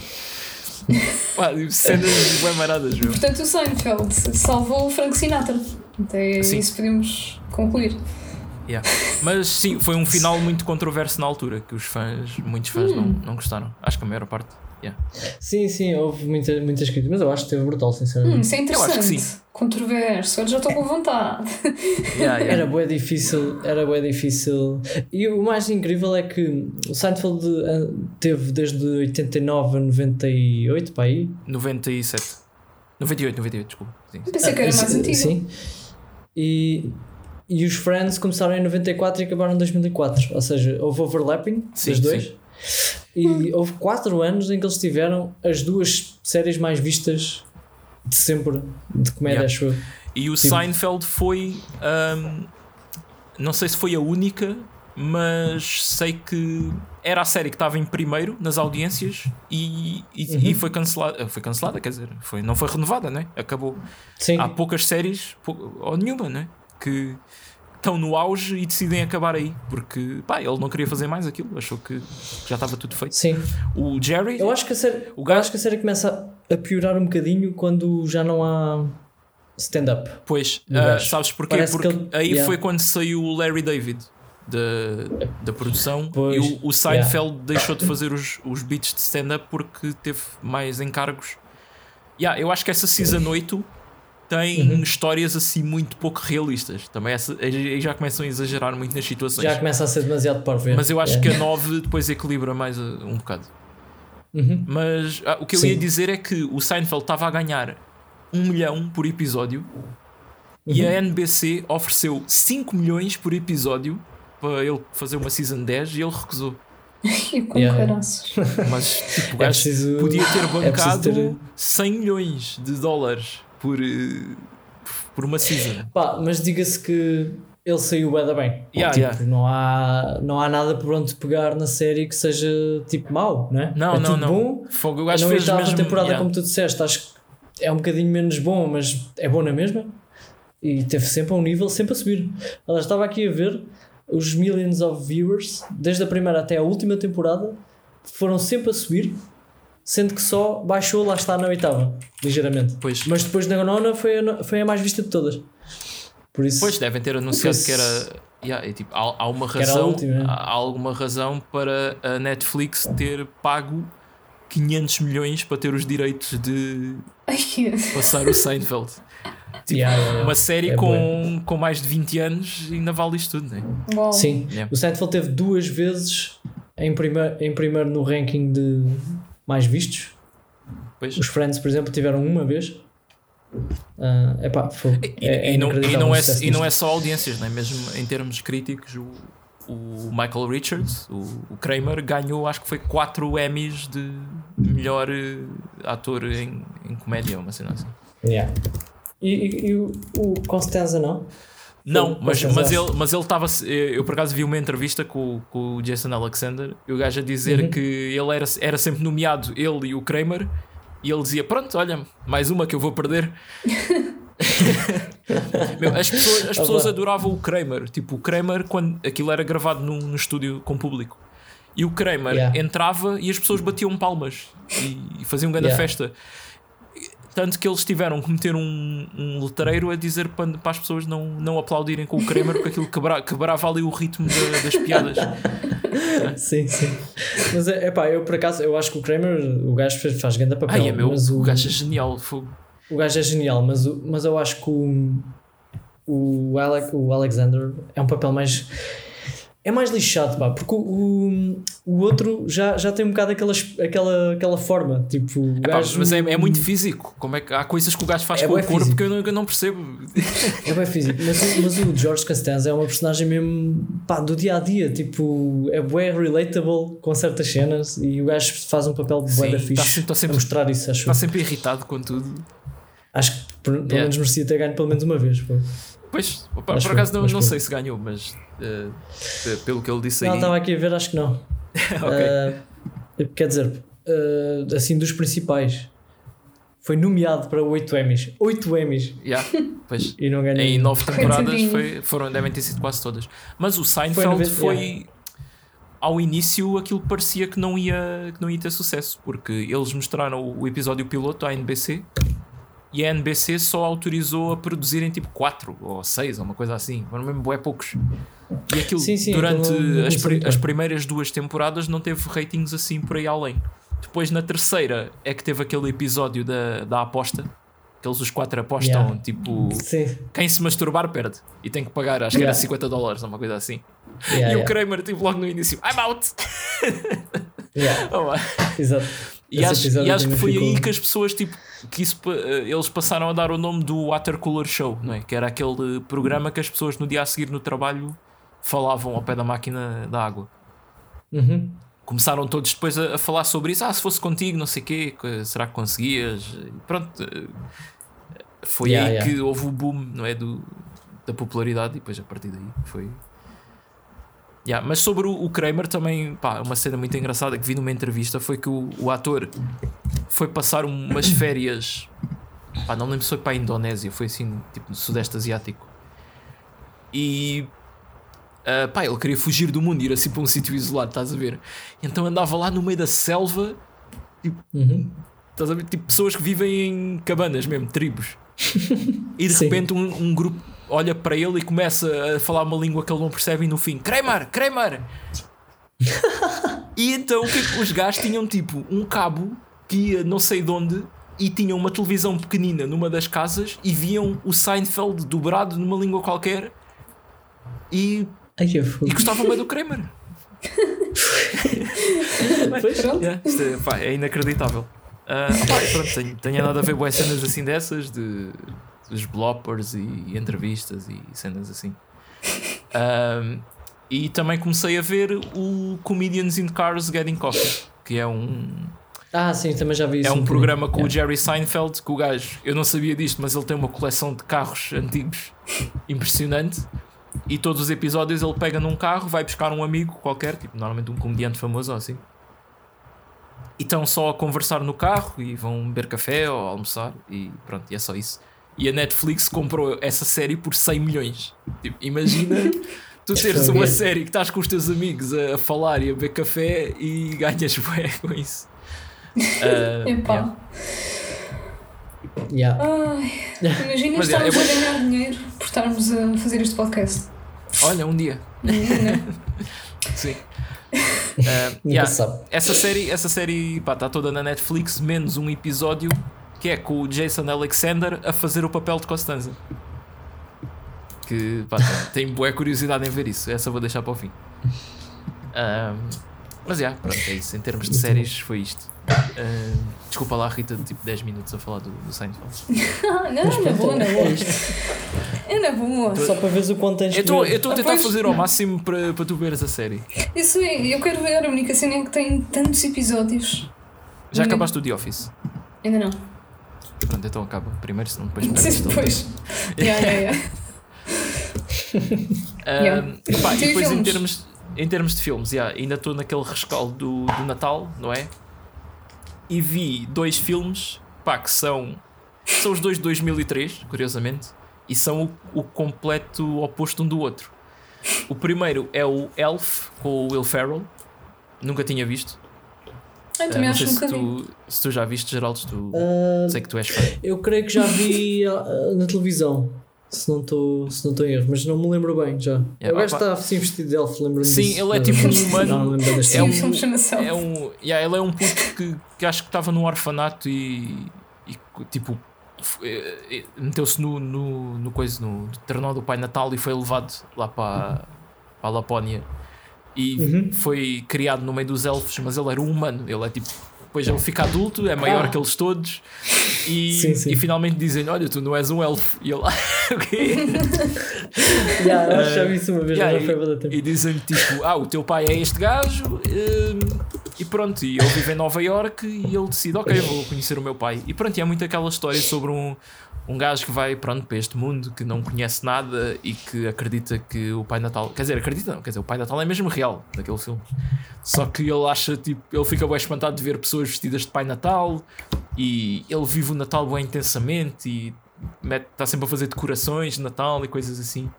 Cenas bem maradas, meu. Portanto, o Seinfeld salvou o Frank Sinatra. Até Sim. isso podemos concluir. Yeah. Mas sim, foi um final muito controverso na altura, que os fãs, muitos fãs não, não gostaram. Acho que a maior parte. Yeah. Sim, sim, houve muita, muitas críticas, mas eu acho que teve brutal, Hum, sinceramente. isso é Eu acho que interessante. sim. Controverso. Agora já estou com vontade. Yeah, yeah. Era bué difícil, era bué difícil. E o mais incrível é que o Seinfeld eh, teve desde 89 a 98, para aí. 97. 98, 98, desculpa. Sim. Pensei que era mais Ah, antigo. Sim. E, e os Friends começaram em 94 e acabaram em 2004. Ou seja, houve overlapping Sim, dos dois. sim. E houve 4 anos em que eles tiveram as duas séries mais vistas de sempre de comédia, Yeah. acho eu. E o Sim. Seinfeld foi. ahm, não sei se foi a única, mas sei que era a série que estava em primeiro nas audiências e, e, Uhum. e foi cancelada. Foi cancelada, quer dizer, foi, não foi renovada, né? Acabou. Sim. Há poucas séries, pou- ou nenhuma, né? Que estão no auge e decidem acabar aí. Porque, pá, ele não queria fazer mais aquilo, achou que já estava tudo feito. Sim. O Jerry. Eu acho que a série, O gajo- acho que a série começa a piorar um bocadinho quando já não há stand-up. Pois, gajo. sabes porquê? Parece Porque que ele- aí yeah. foi quando saiu o Larry David da, da produção Pois, e o, o Seinfeld deixou de fazer os, os beats de stand-up porque teve mais encargos. Yeah, eu acho que essa season 8 tem Uhum. histórias assim muito pouco realistas. Também essa, aí já começam a exagerar muito nas situações. Já começa a ser demasiado para ver. Mas eu acho É. que a 9 depois equilibra mais uh, um bocado. Uhum. Mas ah, o que eu Sim. ia dizer é que o Seinfeld estava a ganhar um milhão por episódio e Uhum. a NBC ofereceu 5 milhões por episódio para ele fazer uma season 10 e ele recusou. E com Yeah. Mas tipo, É preciso- podia ter é bancado preciso ter- 100 milhões de dólares por, eh, por uma season. Pá, mas diga-se que ele saiu bem bem. Yeah, tipo, yeah. Não, há, não há nada por onde pegar na série que seja tipo mau, não é? Não, é não, não. bom. Fogo, o Na gajo fez oitava mesmo. temporada, yeah. como tu disseste, acho que é um bocadinho menos bom, mas é bom na mesma. E teve sempre a um nível sempre a subir. Aliás, estava aqui a ver os millions of viewers, desde a primeira até a última temporada, foram sempre a subir, sendo que só baixou, lá está na oitava, ligeiramente. Pois. Mas depois na nona foi a, foi a mais vista de todas. Por isso, Pois devem ter anunciado que era. yeah, é tipo, há, há uma razão. última, é. há, alguma razão para a Netflix ter pago 500 milhões para ter os direitos de passar o Seinfeld. Tipo, Yeah, yeah. Uma série É com, com mais de 20 anos ainda vale isto tudo, né? uau. Sim, Yeah. o Seinfeld teve duas vezes em primeiro, em primeiro no ranking de mais vistos. Pois. Os Friends, por exemplo, tiveram uma vez. Ah, epá, foi, E, é, é e não, e, não é, e não é só audiências, né? mesmo em termos críticos, o, o Michael Richards, o, o Kramer, ganhou acho que foi 4 Emmys de melhor eh, ator em, em comédia, uma cena assim. Yeah. E, e- e o, o Constanza não? Não, mas, foi mas Shazam. ele mas ele estava. Eu por acaso vi uma entrevista com, com o Jason Alexander e o gajo a dizer Uhum. que ele era, era sempre nomeado, ele e o Kramer, e ele dizia: Pronto, olha, mais uma que eu vou perder. Meu, as pessoas, as pessoas adoravam o Kramer. Tipo, o Kramer, quando aquilo era gravado num, num estúdio com público, e o Kramer Yeah. entrava e as pessoas batiam palmas e, e faziam grande Yeah. festa. Tanto que eles tiveram que meter um, um letreiro a dizer para, para as pessoas não, não aplaudirem com o Kramer porque aquilo quebra, quebrava ali o ritmo da- das piadas. Sim, sim. Mas é epá, eu por acaso eu acho que o Kramer, o gajo faz, faz grande papel. Ai, é meu, mas o gajo é genial. fogo. O gajo é genial, mas, o- mas eu acho que o, o, Alec, o Alexander é um papel mais. É mais lixado, pá, porque o, o, outro já, já tem um bocado aquela, aquela, aquela forma. Tipo, Epá, gajo. mas é, é muito físico. Como é que há coisas que o gajo faz É com o bué corpo físico. que eu não, eu não percebo. É bem físico. Mas, o- mas o George Costanza é uma personagem mesmo pá, do dia a dia. Tipo, é bué relatable com certas cenas e o gajo faz um papel bué Sim, da tá fixe sempre- tá sempre- a mostrar isso, acho. Está sempre irritado com tudo. Acho que pelo Yeah. menos merecia ter ganho pelo menos uma vez. pô. Pois, opa, por foi, acaso não, não sei se ganhou, mas pe- pelo que ele disse Não, aí. estava aqui a ver, acho que não. ok. Ah, quer dizer, uh, assim dos principais. Foi nomeado para 8 Emmys. 8 Emmys. Yeah, pois. e não ganhou. Em 9 temporadas foi, foram, devem ter sido quase todas. Mas o Seinfeld foi, foi yeah. ao início aquilo que parecia que não, ia, que não ia ter sucesso, porque eles mostraram o episódio piloto à NBC e a NBC só autorizou a produzirem tipo 4 ou 6 ou uma coisa assim. Foram mesmo é poucos. E aquilo sim, sim, durante então, as, as primeiras duas temporadas não teve ratings assim por aí além. Depois na terceira é que teve aquele episódio da, da aposta. Que eles os quatro apostam, yeah. tipo, Sim. quem se masturbar perde e tem que pagar, acho que yeah. era 50 dólares ou uma coisa assim. Yeah, e o Kramer, tipo, logo no início, I'm out! oh, Exato. E acho, e acho que foi ficou... aí que as pessoas, tipo, que isso, eh, eles passaram a dar o nome do Watercooler Show, não é? Que era aquele programa que as pessoas no dia a seguir no trabalho falavam ao pé da máquina da água. Uhum começaram todos depois a, a, falar sobre isso. Ah, se fosse contigo, não sei o quê, será que conseguias? Pronto, eh, foi yeah, aí yeah. que houve o boom, não é? Do, da popularidade e depois a partir daí foi. Yeah, mas sobre o, o Kramer também, pá, uma cena muito engraçada que vi numa entrevista foi que o, o ator foi passar umas férias, pá, não lembro se foi para a Indonésia, foi assim, tipo no Sudeste Asiático. E Uh, pá, ele queria fugir do mundo, ir assim para um sítio isolado, estás a ver? Então andava lá no meio da selva, tipo, uhum. estás a ver? Tipo, pessoas que vivem em cabanas mesmo, tribos. e de repente um, um, grupo olha para ele e começa a falar uma língua que ele não percebe e no fim, Kramer, Kramer! e então o que, é que os gajos tinham tipo um cabo que ia não sei de onde e tinham uma televisão pequenina numa das casas e viam o Seinfeld dobrado numa língua qualquer e Ai, e gostavam bem do Kramer. pois, yeah, é, pá, é, inacreditável. Uh, pá, pronto, tenho, tenho nada a ver boas cenas assim dessas, de, dos bloppers e, entrevistas e cenas assim. Uh, e também comecei a ver o Comedians in Cars Getting Coffee, que é um. Ah, sim, também já vi isso. É um, um programa com yeah. o Jerry Seinfeld, que o gajo, eu não sabia disto, mas ele tem uma coleção de carros antigos impressionante. E todos os episódios ele pega num carro, vai buscar um amigo qualquer, tipo, normalmente um comediante famoso ou assim. E estão só a conversar no carro e vão beber café ou almoçar e pronto, e é só isso. E a Netflix comprou essa série por 100 milhões. Tipo, imagina tu teres uma série que estás com os teus amigos a, falar e a beber café e ganhas bué com isso. Uh, Epá. Yeah. Ai, imagina Mas, estarmos é, a ganhar dinheiro por estarmos a fazer este podcast. Olha, um dia. Sim. Uh, yeah. essa série, essa série está toda na Netflix, menos um episódio que é com o Jason Alexander a fazer o papel de Costanza. Que pá, tenho boa curiosidade em ver isso. Essa vou deixar para o fim. Uh, mas yeah, pronto, é isso. Em termos de séries, foi isto. Uh, desculpa lá, Rita, tipo 10 minutos a falar do, do Seinfeld. não, não, na boa, na boa. É na boa. Só para ver o quanto tens Eu estou a tentar fazer ao máximo para, para tu veres a série. Isso é, eu quero ver a única cena é que tem tantos episódios. Já Ainda... acabaste o The Office? Ainda não. Pronto, então acaba primeiro, senão depois me depois. yeah, yeah, yeah. Pá, e depois em termos, em termos de filmes, yeah, ainda estou naquele rescaldo do, do Natal, não é? e vi dois filmes pá, que são, são os dois de 2003, curiosamente, e são o, o completo oposto um do outro. O primeiro é o Elf com o Will Ferrell, nunca tinha visto. Eu também uh, acho se tu, se tu já viste, Geraldo, tu, uh, sei que tu és fã. Eu creio que já vi uh, na televisão se não estou se não estou em erro, mas não me lembro bem já. Yeah, o gajo está assim vestido de elfo, lembro-me Sim, disso, ele é tipo um humano. Não, não é um, é um, yeah, ele é um puto que, que acho que estava num orfanato e, e tipo eh, eh, meteu-se no, no, no coisa no terrenal do Pai Natal e foi levado lá para, para a Lapónia e uhum. foi criado no meio dos elfos, mas ele era um humano, ele é tipo depois ele fica adulto, é maior ah. que eles todos, e, sim, sim. e finalmente dizem: Olha, tu não és um elfo. E ele, ok. yeah, uh, já vi isso uma vez, yeah, e, e dizem tipo: Ah, o teu pai é este gajo, uh, e pronto. E ele vive em Nova York e ele decide: Ok, vou conhecer o meu pai. E pronto, e é muito aquela história sobre um, um gajo que vai pronto, para este mundo que não conhece nada e que acredita que o Pai Natal. Quer dizer, acredita não, quer dizer, o Pai Natal é mesmo real daquele filme. Só que ele acha, tipo, ele fica bem espantado de ver pessoas vestidas de Pai Natal e ele vive o Natal bem intensamente e está sempre a fazer decorações de Natal e coisas assim.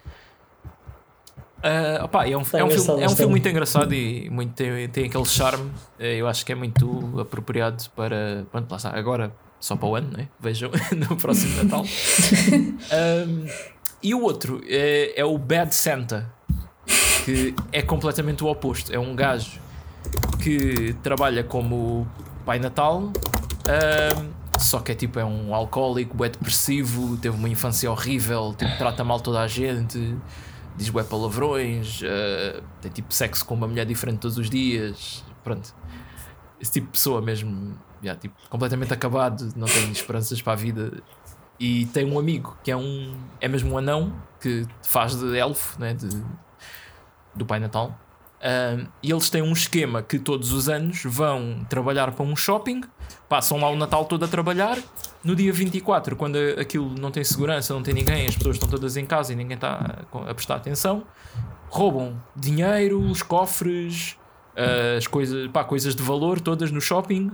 Uh, opa, é um, é um, filme, é um filme muito engraçado e muito, tem, tem aquele charme. Eh, eu acho que é muito apropriado para. Pronto, lá está. Agora, só para o ano, né? vejam no próximo Natal. um, e o outro é, é, o Bad Santa, que é completamente o oposto. É um gajo que trabalha como Pai Natal, um, só que é tipo é um alcoólico, é depressivo, teve uma infância horrível, tipo, trata mal toda a gente diz bué palavrões, uh, tem tipo sexo com uma mulher diferente todos os dias, pronto. Esse tipo de pessoa mesmo, yeah, tipo, completamente acabado, não tem esperanças para a vida. E tem um amigo que é um é mesmo um anão que faz de elfo, né, de, do Pai Natal. E eles têm um esquema que todos os anos vão trabalhar para um shopping, passam lá o Natal todo a trabalhar. No dia 24, quando aquilo não tem segurança, não tem ninguém, as pessoas estão todas em casa e ninguém está a prestar atenção, roubam dinheiro, os cofres, uh, as coisas, pá, coisas de valor todas no shopping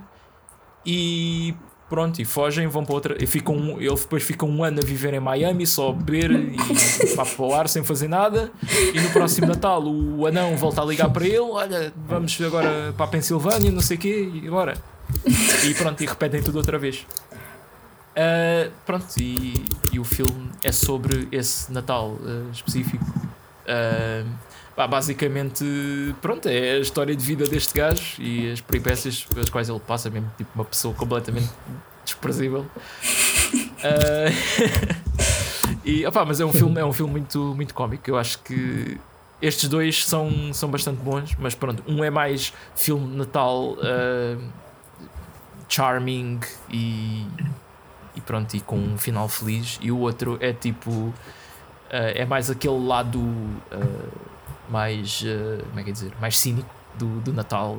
e Pronto, e fogem, vão para outra. E ficam, ele depois fica um ano a viver em Miami, só a beber e para o ar sem fazer nada. E no próximo Natal o anão volta a ligar para ele: Olha, vamos agora para a Pensilvânia, não sei o quê, e agora. E pronto, e repetem tudo outra vez. Uh, pronto, e, e, o filme é sobre esse Natal uh, específico. Uh, basicamente, pronto, é a história de vida deste gajo e as peripécias pelas quais ele passa, mesmo tipo uma pessoa completamente desprezível. Uh, e, opa, mas é um filme, é um filme muito, muito cómico. Eu acho que estes dois são, são bastante bons, mas pronto, um é mais filme Natal uh, charming e, e pronto, e com um final feliz, e o outro é tipo. Uh, é mais aquele lado mais, uh, como é que é dizer, mais cínico do, do Natal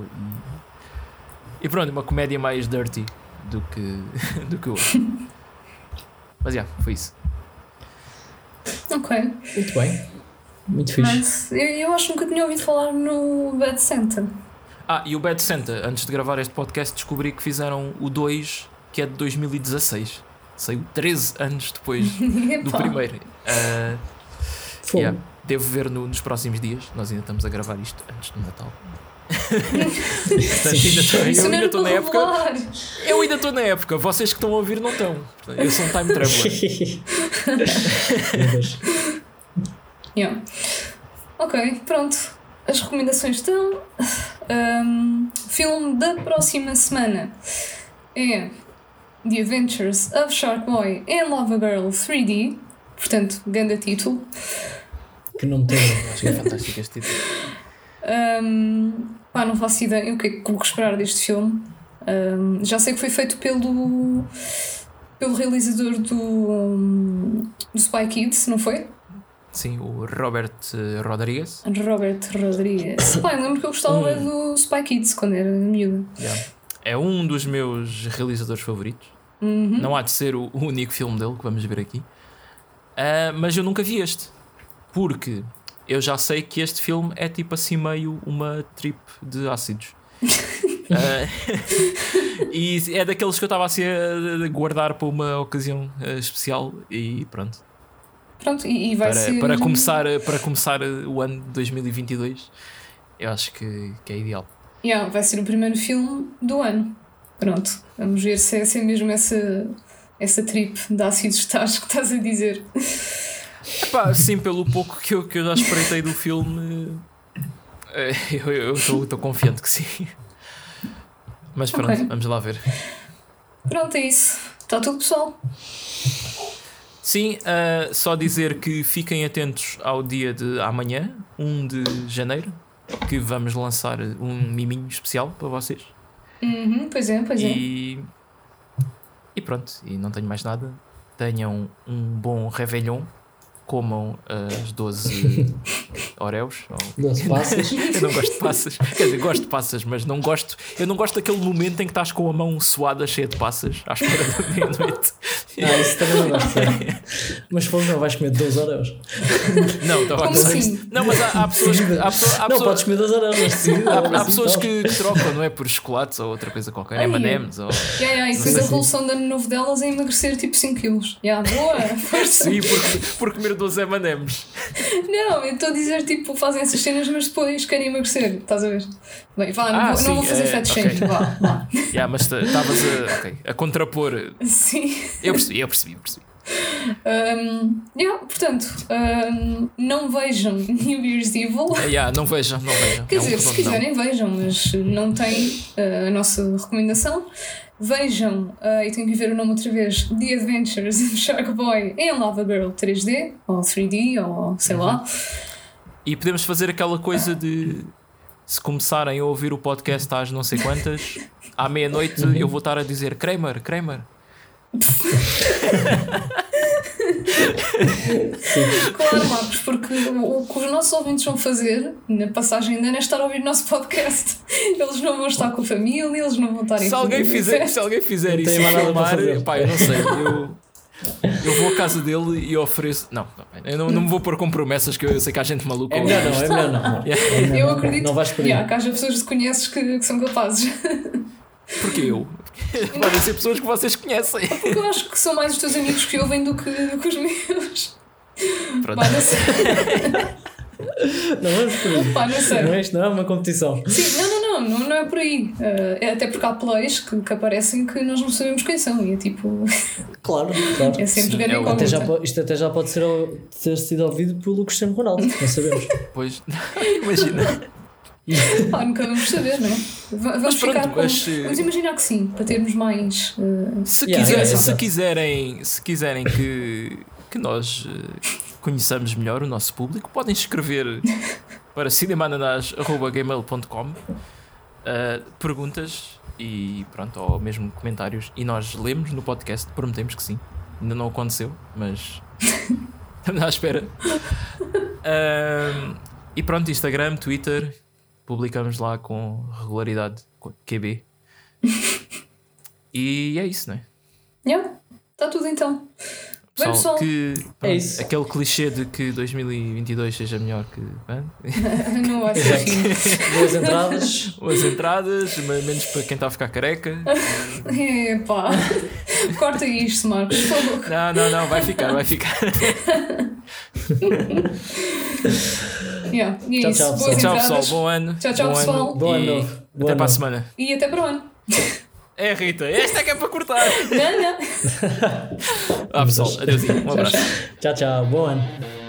e, e pronto, uma comédia mais dirty do que, do que o outro. Mas já, yeah, foi isso. Ok. Muito bem. Muito fixe. Mas eu, eu acho que nunca tinha ouvido falar no Bad Santa. Ah, e o Bad Santa, antes de gravar este podcast, descobri que fizeram o 2, que é de 2016. Saiu 13 anos depois do primeiro. Uh, yeah. Devo ver no, nos próximos dias. Nós ainda estamos a gravar isto antes do Natal. eu ainda estou na época. Eu ainda estou na época. Vocês que estão a ouvir não estão. Eu sou um time traveler. yeah. Ok, pronto. As recomendações estão. Um, filme da próxima semana é The Adventures of Shark Boy and Lava Girl 3D. Portanto, grande título que não tem. Acho que é fantástico este título. Um, pá, não faço ideia o que é que vou esperar deste filme. Um, já sei que foi feito pelo, pelo realizador do, um, do Spy Kids, não foi? Sim, o Robert Rodrigues. Robert Rodrigues. Pá, eu lembro que eu gostava um, do Spy Kids quando era miúdo. Yeah. É um dos meus realizadores favoritos. Uhum. Não há de ser o único filme dele que vamos ver aqui. Uh, mas eu nunca vi este porque eu já sei que este filme é tipo assim meio uma trip de ácidos. uh, e é daqueles que eu estava assim a guardar para uma ocasião uh, especial e pronto. Pronto, e, e vai para, ser. Para começar, para começar o ano de 2022, eu acho que, que é ideal. Yeah, vai ser o primeiro filme do ano. Pronto, vamos ver se é, se é mesmo essa, essa trip de ácidos que estás, que estás a dizer. Epá, sim, pelo pouco que eu, que eu já espreitei do filme, eh, eu estou confiante que sim. Mas pronto, okay. vamos lá ver. Pronto, é isso. Está tudo, pessoal. Sim, uh, só dizer que fiquem atentos ao dia de amanhã, 1 de janeiro, que vamos lançar um miminho especial para vocês. Uhum, pois é, pois e... é. E pronto, e não tenho mais nada. Tenham um bom Réveillon comam as 12 Oreos. Ou... Doce passas. eu não gosto de passas. Quer dizer, gosto de passas, mas não gosto. Eu não gosto daquele momento em que estás com a mão suada, cheia de passas, à espera da meia-noite. Ah, isso também não gosto. Mas fogo não vais comer 12 Oreos. Não, estava a Como dizer assim? isso. Não, mas há, há pessoas que. Há, pessoa- há Não, pessoa- podes comer 12 Oreos, mas sim. há- há assim, pessoas que, trocam, não é? Por chocolates ou outra coisa qualquer. Ai, M&M's ou. Yeah, yeah, e Não sei a resolução de ano novo delas é emagrecer tipo 5 quilos. Yeah, boa, força. Sim, por, por comer 12 M&M's. Não, eu estou a dizer tipo, fazem essas cenas, mas depois querem emagrecer. Estás a ver? Bem, vá, não, Ah, vou, não vou sim, fazer é, fat ok. shaming, vá, vá. Yeah, mas ta- estavas a, ok, a contrapor. Sim. Eu percebi, eu percebi, eu percebi. Um, yeah, portanto, um, não vejam New Year's Evil. Ah, yeah, não vejam, não vejam. Quer É um dizer, se redondo não. quiserem, vejam, mas não tem uh, a nossa recomendação. Vejam, uh, e tenho que ver o nome outra vez: The Adventures of Shark Boy em Lava Girl 3D, ou 3D, ou sei lá. E podemos fazer aquela coisa de se começarem a ouvir o podcast às não sei quantas, à meia-noite eu vou estar a dizer Kramer, Kramer. Claro, Marcos, porque o, o que os nossos ouvintes vão fazer na passagem de ano é estar a ouvir o nosso podcast. Eles não vão estar com a família, eles não vão estar em Se alguém fizer, se alguém fizer Não isso tem e mais nada para filmar, fazer. pá, eu não sei, eu, eu vou à casa dele e ofereço. Não, não, eu não, não me vou pôr com promessas que eu sei que há gente maluca. É melhor não, é melhor não. não. Yeah. É melhor Eu não. acredito Não vais por yeah, que haja pessoas que conheces que, que são capazes. Porque eu. Podem ser pessoas que vocês conhecem. Porque eu acho que são mais os teus amigos que ouvem do que, do que os meus. Pronto. Pá, não sei. Não vamos por aí. Pá, não sei. Não é, isto não é uma competição. Sim, não, não, não, não, não é por aí. Eh, é até porque há plays que, que aparecem que nós não sabemos quem são. E é tipo. Claro, claro. É sempre Sim, grande é o- Até já, isto até já pode ser, ter sido ouvido pelo Cristiano Ronaldo, não sabemos. Pois, imagina. Nunca vamos saber, não é? Va- Vamos Mas pronto, ficar com. mas, Vamos imaginar que sim, para termos mais. eh, Se, Yeah, quiser- yeah, se quiserem, se quiserem que, que nós eh, conheçamos melhor o nosso público, podem escrever para cinemananás.gmail.com eh, perguntas e pronto, ou mesmo comentários e nós lemos no podcast, prometemos que sim. Ainda não aconteceu, mas estamos à espera. Ahm, e pronto, Instagram, Twitter, publicamos lá com regularidade, com QB. E é isso, não é? Yeah, está tudo então. Bem, pessoal, que É isso. aquele clichê de que 2022 seja melhor que não vai ser assim. Duas entradas. as entradas, menos para quem está a ficar careca. Epá. Corta isto, Marcos. Não, não, não, vai ficar, vai ficar. Yeah, e é Tchau, isso. tchau, Boas pessoal. Tchau pessoal, bom ano. Tchau, tchau, bom pessoal. Ano, Bom ano e Até ano para a semana. E até para o ano. É Rita, esta é que é para cortar. Não, não. Ah pessoal, adeus. Um abraço. Tchau, tchau. Bom ano.